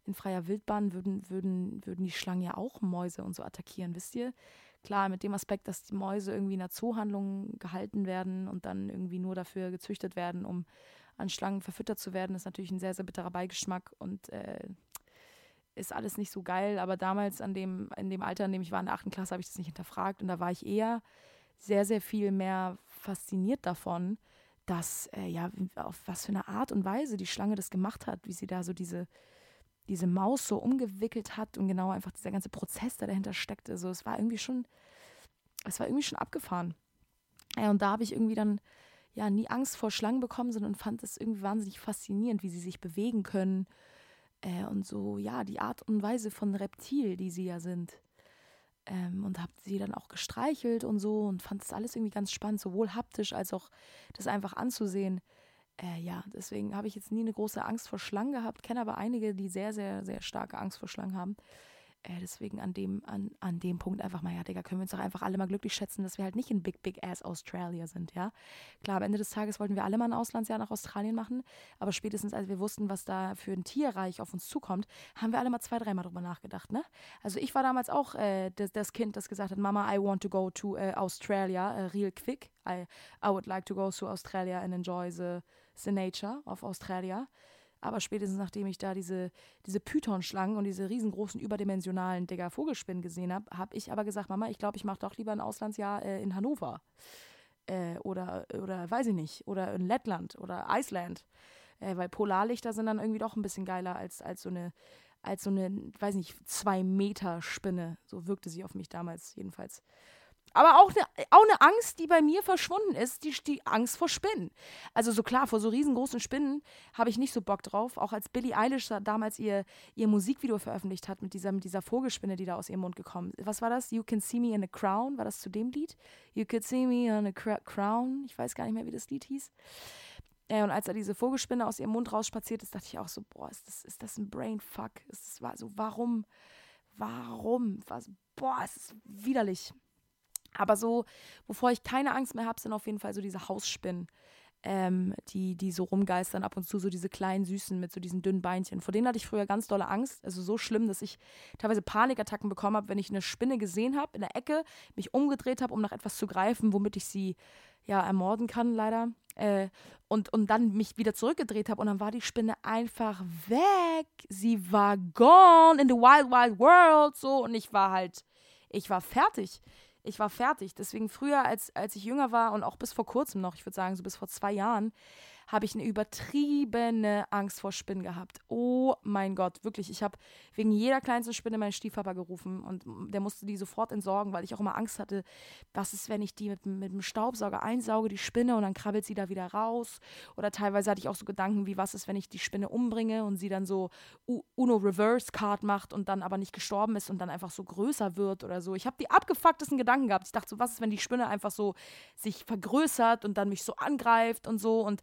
in freier Wildbahn würden, würden, würden die Schlangen ja auch Mäuse und so attackieren, wisst ihr? Klar, mit dem Aspekt, dass die Mäuse irgendwie in einer Zoohandlung gehalten werden und dann irgendwie nur dafür gezüchtet werden, um an Schlangen verfüttert zu werden, ist natürlich ein sehr, sehr bitterer Beigeschmack und äh, ist alles nicht so geil. Aber damals, an dem, in dem Alter, in dem ich war, in der achten Klasse, habe ich das nicht hinterfragt und da war ich eher sehr, sehr viel mehr fasziniert davon, dass, äh, ja, auf was für eine Art und Weise die Schlange das gemacht hat, wie sie da so diese diese Maus so umgewickelt hat und genau einfach dieser ganze Prozess, der dahinter steckte. So, es war irgendwie schon, es war irgendwie schon abgefahren. Ja, und da habe ich irgendwie dann ja nie Angst vor Schlangen bekommen, sondern fand es irgendwie wahnsinnig faszinierend, wie sie sich bewegen können. Äh, und so, ja, die Art und Weise von Reptil, die sie ja sind. Ähm, und habe sie dann auch gestreichelt und so und fand das alles irgendwie ganz spannend, sowohl haptisch als auch das einfach anzusehen. Äh, ja, deswegen habe ich jetzt nie eine große Angst vor Schlangen gehabt, kenne aber einige, die sehr, sehr, sehr starke Angst vor Schlangen haben. Äh, deswegen an dem, an, an dem Punkt einfach mal, ja, Digga, können wir uns doch einfach alle mal glücklich schätzen, dass wir halt nicht in Big, Big Ass Australia sind, ja. Klar, am Ende des Tages wollten wir alle mal ein Auslandsjahr nach Australien machen, aber spätestens als wir wussten, was da für ein Tierreich auf uns zukommt, haben wir alle mal zwei, dreimal drüber nachgedacht, ne? Also ich war damals auch äh, das, das, Kind, das gesagt hat, Mama, I want to go to uh, Australia, uh, real quick. I, I would like to go to Australia and enjoy the The Nature auf Australia. Aber spätestens nachdem ich da diese, diese Python-Schlangen und diese riesengroßen überdimensionalen Digger Vogelspinnen gesehen habe, habe ich aber gesagt, Mama, ich glaube, ich mache doch lieber ein Auslandsjahr äh, in Hannover. Äh, oder, oder weiß ich nicht, oder in Lettland oder Island. Äh, weil Polarlichter sind dann irgendwie doch ein bisschen geiler als, als so eine, als so eine, weiß nicht, zwei Meter Spinne. So wirkte sie auf mich damals jedenfalls. Aber auch eine, auch eine Angst, die bei mir verschwunden ist, die, die Angst vor Spinnen. Also so klar, vor so riesengroßen Spinnen habe ich nicht so Bock drauf. Auch als Billie Eilish damals ihr, ihr Musikvideo veröffentlicht hat mit dieser, mit dieser Vogelspinne, die da aus ihrem Mund gekommen ist. Was war das? You Can See Me in a Crown? War das zu dem Lied? You Could See Me in a Crown? Ich weiß gar nicht mehr, wie das Lied hieß. Ja, und als da diese Vogelspinne aus ihrem Mund rausspaziert ist, dachte ich auch so, boah, ist das, ist das ein Brainfuck? Ist das, war so, warum? Warum? Was, boah, es ist widerlich. Aber so, wovor ich keine Angst mehr habe, sind auf jeden Fall so diese Hausspinnen. ähm, die, die so rumgeistern ab und zu, so diese kleinen Süßen mit so diesen dünnen Beinchen. Vor denen hatte ich früher ganz dolle Angst. Also so schlimm, dass ich teilweise Panikattacken bekommen habe, wenn ich eine Spinne gesehen habe in der Ecke, mich umgedreht habe, um nach etwas zu greifen, womit ich sie ja ermorden kann, leider. Äh, und, und dann mich wieder zurückgedreht habe und dann war die Spinne einfach weg. Sie war gone in the wild, wild world. So, und ich war halt, ich war fertig ich war fertig. Deswegen früher, als, als ich jünger war und auch bis vor kurzem noch, ich würde sagen so bis vor zwei Jahren, habe ich eine übertriebene Angst vor Spinnen gehabt. Oh mein Gott, wirklich. Ich habe wegen jeder kleinsten Spinne meinen Stiefpapa gerufen und der musste die sofort entsorgen, weil ich auch immer Angst hatte, was ist, wenn ich die mit, mit dem Staubsauger einsauge, die Spinne, und dann krabbelt sie da wieder raus. Oder teilweise hatte ich auch so Gedanken, wie was ist, wenn ich die Spinne umbringe und sie dann so Uno Reverse Card macht und dann aber nicht gestorben ist und dann einfach so größer wird oder so. Ich habe die abgefucktesten Gedanken gehabt. Ich dachte so, was ist, wenn die Spinne einfach so sich vergrößert und dann mich so angreift und so und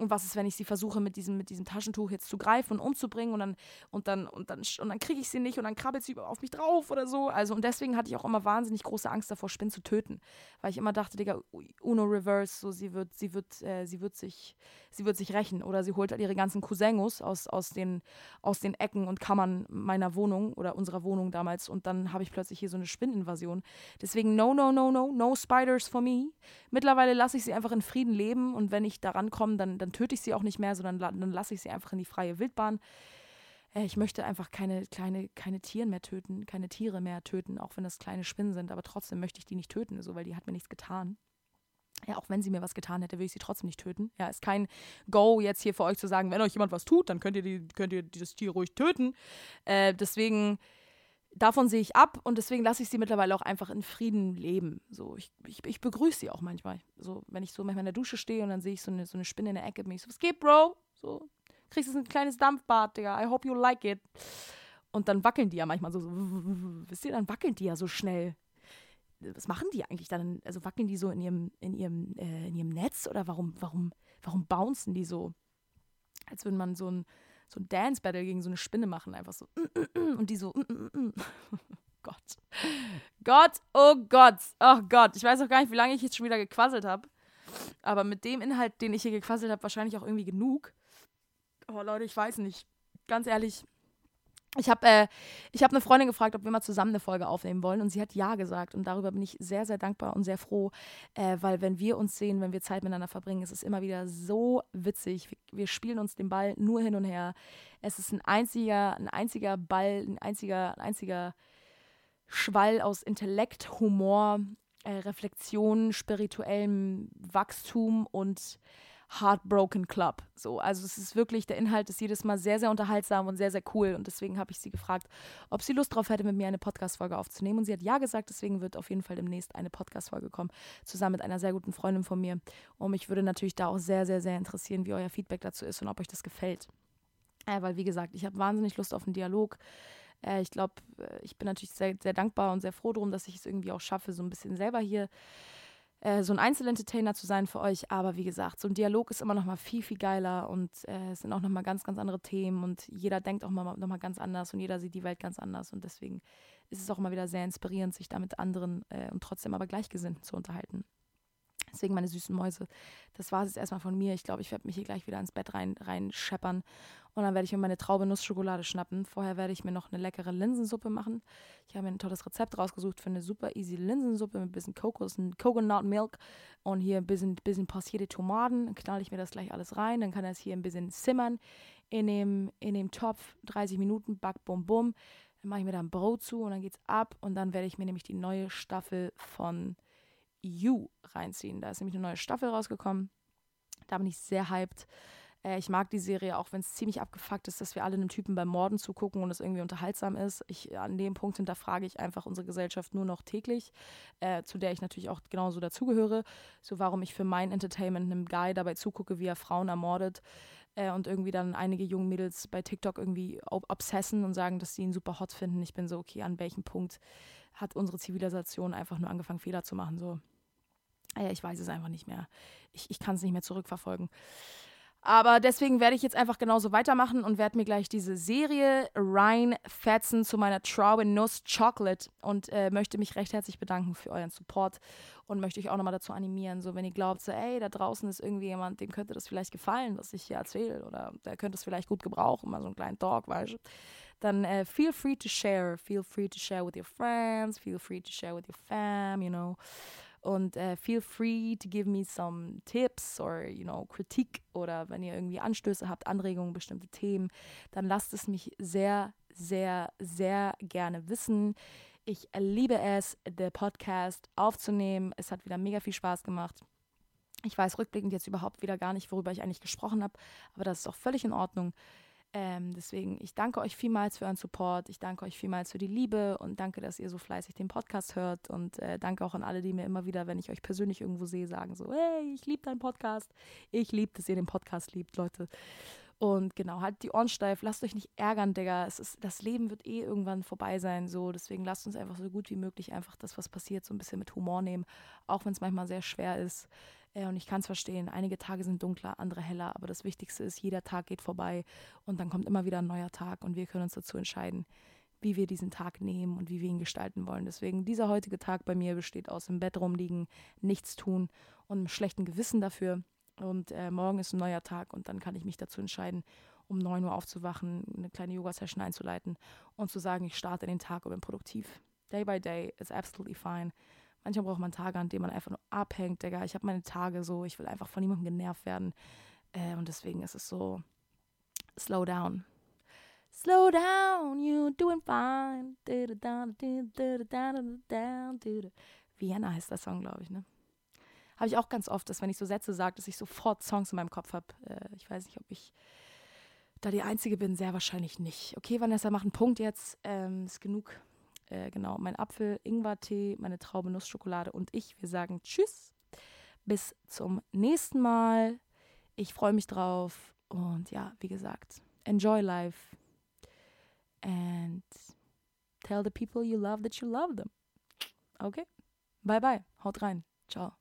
und was ist, wenn ich sie versuche, mit diesem, mit diesem Taschentuch jetzt zu greifen und umzubringen und dann, und dann, und dann, und dann kriege ich sie nicht und dann krabbelt sie auf mich drauf oder so. Also, und deswegen hatte ich auch immer wahnsinnig große Angst davor, Spinnen zu töten. Weil ich immer dachte, Digga, Uno Reverse, so sie wird, sie wird, äh, sie wird sich, sie wird sich rächen. Oder sie holt halt ihre ganzen Cousins aus, aus, den, aus den Ecken und Kammern meiner Wohnung oder unserer Wohnung damals. Und dann habe ich plötzlich hier so eine Spinninvasion. Deswegen no, no, no, no, no spiders for me. Mittlerweile lasse ich sie einfach in Frieden leben und wenn ich daran komme, dann, dann dann töte ich sie auch nicht mehr, sondern dann lasse ich sie einfach in die freie Wildbahn. Äh, ich möchte einfach keine kleine, keine Tiere mehr töten, keine Tiere mehr töten, auch wenn das kleine Spinnen sind, aber trotzdem möchte ich die nicht töten, so, weil die hat mir nichts getan. Ja, auch wenn sie mir was getan hätte, würde ich sie trotzdem nicht töten. Ja, ist kein Go jetzt hier für euch zu sagen, wenn euch jemand was tut, dann könnt ihr, die, könnt ihr dieses Tier ruhig töten. Äh, deswegen davon sehe ich ab und deswegen lasse ich sie mittlerweile auch einfach in Frieden leben. So, ich, ich, ich begrüße sie auch manchmal. So, wenn ich so manchmal in der Dusche stehe und dann sehe ich so eine, so eine Spinne in der Ecke, bin ich so, was geht, Bro? So, kriegst du ein kleines Dampfbad, Digga. I hope you like it. Und dann wackeln die ja manchmal so, so wisst ihr, dann wackeln die ja so schnell. Was machen die eigentlich dann? Also wackeln die so in ihrem, in ihrem, äh, in ihrem Netz oder warum, warum, warum bouncen die so? Als würde man so ein, so ein Dance-Battle gegen so eine Spinne machen, einfach so. Und die so. *laughs* Gott. Gott, oh Gott. Oh Gott. Ich weiß auch gar nicht, wie lange ich jetzt schon wieder gequasselt habe. Aber mit dem Inhalt, den ich hier gequasselt habe, wahrscheinlich auch irgendwie genug. Oh Leute, ich weiß nicht. Ganz ehrlich, ich habe äh, hab eine Freundin gefragt, ob wir mal zusammen eine Folge aufnehmen wollen und sie hat ja gesagt und darüber bin ich sehr, sehr dankbar und sehr froh, äh, weil wenn wir uns sehen, wenn wir Zeit miteinander verbringen, ist es immer wieder so witzig. Wir, wir, spielen uns den Ball nur hin und her. Es ist ein einziger, ein einziger Ball, ein einziger, ein einziger Schwall aus Intellekt, Humor, äh, Reflexion, spirituellem Wachstum und Heartbroken Club. So, also es ist wirklich, der Inhalt ist jedes Mal sehr, sehr unterhaltsam und sehr, sehr cool. Und deswegen habe ich sie gefragt, ob sie Lust drauf hätte, mit mir eine Podcast-Folge aufzunehmen. Und sie hat ja gesagt, deswegen wird auf jeden Fall demnächst eine Podcast-Folge kommen, zusammen mit einer sehr guten Freundin von mir. Und mich würde natürlich da auch sehr, sehr, sehr interessieren, wie euer Feedback dazu ist und ob euch das gefällt. Äh, weil, wie gesagt, ich habe wahnsinnig Lust auf einen Dialog. Äh, ich glaube, äh, ich bin natürlich sehr, sehr dankbar und sehr froh darum, dass ich es irgendwie auch schaffe, so ein bisschen selber hier äh, so ein Einzelentertainer zu sein für euch. Aber wie gesagt, so ein Dialog ist immer noch mal viel, viel geiler und äh, es sind auch noch mal ganz, ganz andere Themen und jeder denkt auch mal, noch mal ganz anders und jeder sieht die Welt ganz anders und deswegen ist es auch immer wieder sehr inspirierend, sich da mit anderen äh, und trotzdem aber Gleichgesinnten zu unterhalten. Deswegen meine süßen Mäuse. Das war es jetzt erstmal von mir. Ich glaube, ich werde mich hier gleich wieder ins Bett rein, rein scheppern. Und dann werde ich mir meine Traube Nussschokolade schnappen. Vorher werde ich mir noch eine leckere Linsensuppe machen. Ich habe mir ein tolles Rezept rausgesucht für eine super easy Linsensuppe mit ein bisschen Kokos, und Coconut Milk und hier ein bisschen, bisschen passierte Tomaten. Dann knall ich mir das gleich alles rein. Dann kann das hier ein bisschen simmern in dem, in dem Topf. 30 Minuten, back, bum, bum. Dann mache ich mir da ein Brot zu und dann geht's ab. Und dann werde ich mir nämlich die neue Staffel von You reinziehen. Da ist nämlich eine neue Staffel rausgekommen. Da bin ich sehr hyped. Äh, ich mag die Serie, auch wenn es ziemlich abgefuckt ist, dass wir alle einem Typen beim Morden zugucken und es irgendwie unterhaltsam ist. Ich, an dem Punkt hinterfrage ich einfach unsere Gesellschaft nur noch täglich, äh, zu der ich natürlich auch genauso dazugehöre. So, warum ich für mein Entertainment einem Guy dabei zugucke, wie er Frauen ermordet äh, und irgendwie dann einige junge Mädels bei TikTok irgendwie obsessen und sagen, dass sie ihn super hot finden. Ich bin so, okay, an welchem Punkt hat unsere Zivilisation einfach nur angefangen, Fehler zu machen? So, ich weiß es einfach nicht mehr. Ich, ich kann es nicht mehr zurückverfolgen. Aber deswegen werde ich jetzt einfach genauso weitermachen und werde mir gleich diese Serie reinfetzen zu meiner Traube Nuss Chocolate und äh, möchte mich recht herzlich bedanken für euren Support und möchte euch auch nochmal dazu animieren, so wenn ihr glaubt, so ey, da draußen ist irgendwie jemand, dem könnte das vielleicht gefallen, was ich hier erzähle oder der könnte es vielleicht gut gebrauchen, mal so einen kleinen Talk, weißt du, dann äh, feel free to share, feel free to share with your friends, feel free to share with your fam, you know. Und äh, feel free to give me some tips or, you know, Kritik oder wenn ihr irgendwie Anstöße habt, Anregungen, bestimmte Themen, dann lasst es mich sehr, sehr, sehr gerne wissen. Ich liebe es, den Podcast aufzunehmen. Es hat wieder mega viel Spaß gemacht. Ich weiß rückblickend jetzt überhaupt wieder gar nicht, worüber ich eigentlich gesprochen habe, aber das ist auch völlig in Ordnung. Ähm, deswegen, ich danke euch vielmals für euren Support. Ich danke euch vielmals für die Liebe und danke, dass ihr so fleißig den Podcast hört. Und äh, danke auch an alle, die mir immer wieder, wenn ich euch persönlich irgendwo sehe, sagen so, hey, ich liebe deinen Podcast. Ich liebe, dass ihr den Podcast liebt, Leute. Und genau, halt die Ohren steif, lasst euch nicht ärgern, Digga. Es ist, das Leben wird eh irgendwann vorbei sein. So, deswegen lasst uns einfach so gut wie möglich einfach das, was passiert, so ein bisschen mit Humor nehmen. Auch wenn es manchmal sehr schwer ist. Äh, und ich kann es verstehen, einige Tage sind dunkler, andere heller, aber das Wichtigste ist, jeder Tag geht vorbei und dann kommt immer wieder ein neuer Tag und wir können uns dazu entscheiden, wie wir diesen Tag nehmen und wie wir ihn gestalten wollen. Deswegen, dieser heutige Tag bei mir besteht aus im Bett rumliegen, nichts tun und einem schlechten Gewissen dafür. Und äh, morgen ist ein neuer Tag und dann kann ich mich dazu entscheiden, um 9 Uhr aufzuwachen, eine kleine Yoga-Session einzuleiten und zu sagen, ich starte den Tag und bin produktiv. Day by day is absolutely fine. Manchmal braucht man Tage, an denen man einfach nur abhängt, Digga. Ich habe meine Tage so, ich will einfach von niemandem genervt werden. Äh, und deswegen ist es so, slow down. Slow down, you doing fine. Vienna heißt der Song, glaube ich, ne? Habe ich auch ganz oft, dass wenn ich so Sätze sage, dass ich sofort Songs in meinem Kopf habe. Äh, ich weiß nicht, ob ich da die Einzige bin, sehr wahrscheinlich nicht. Okay, Vanessa, mach einen Punkt jetzt. Ähm, ist genug äh, genau, mein Apfel, Ingwertee, meine Traube, Nussschokolade und ich. Wir sagen Tschüss. Bis zum nächsten Mal. Ich freue mich drauf. Und ja, wie gesagt, enjoy life. And tell the people you love that you love them. Okay? Bye bye. Haut rein. Ciao.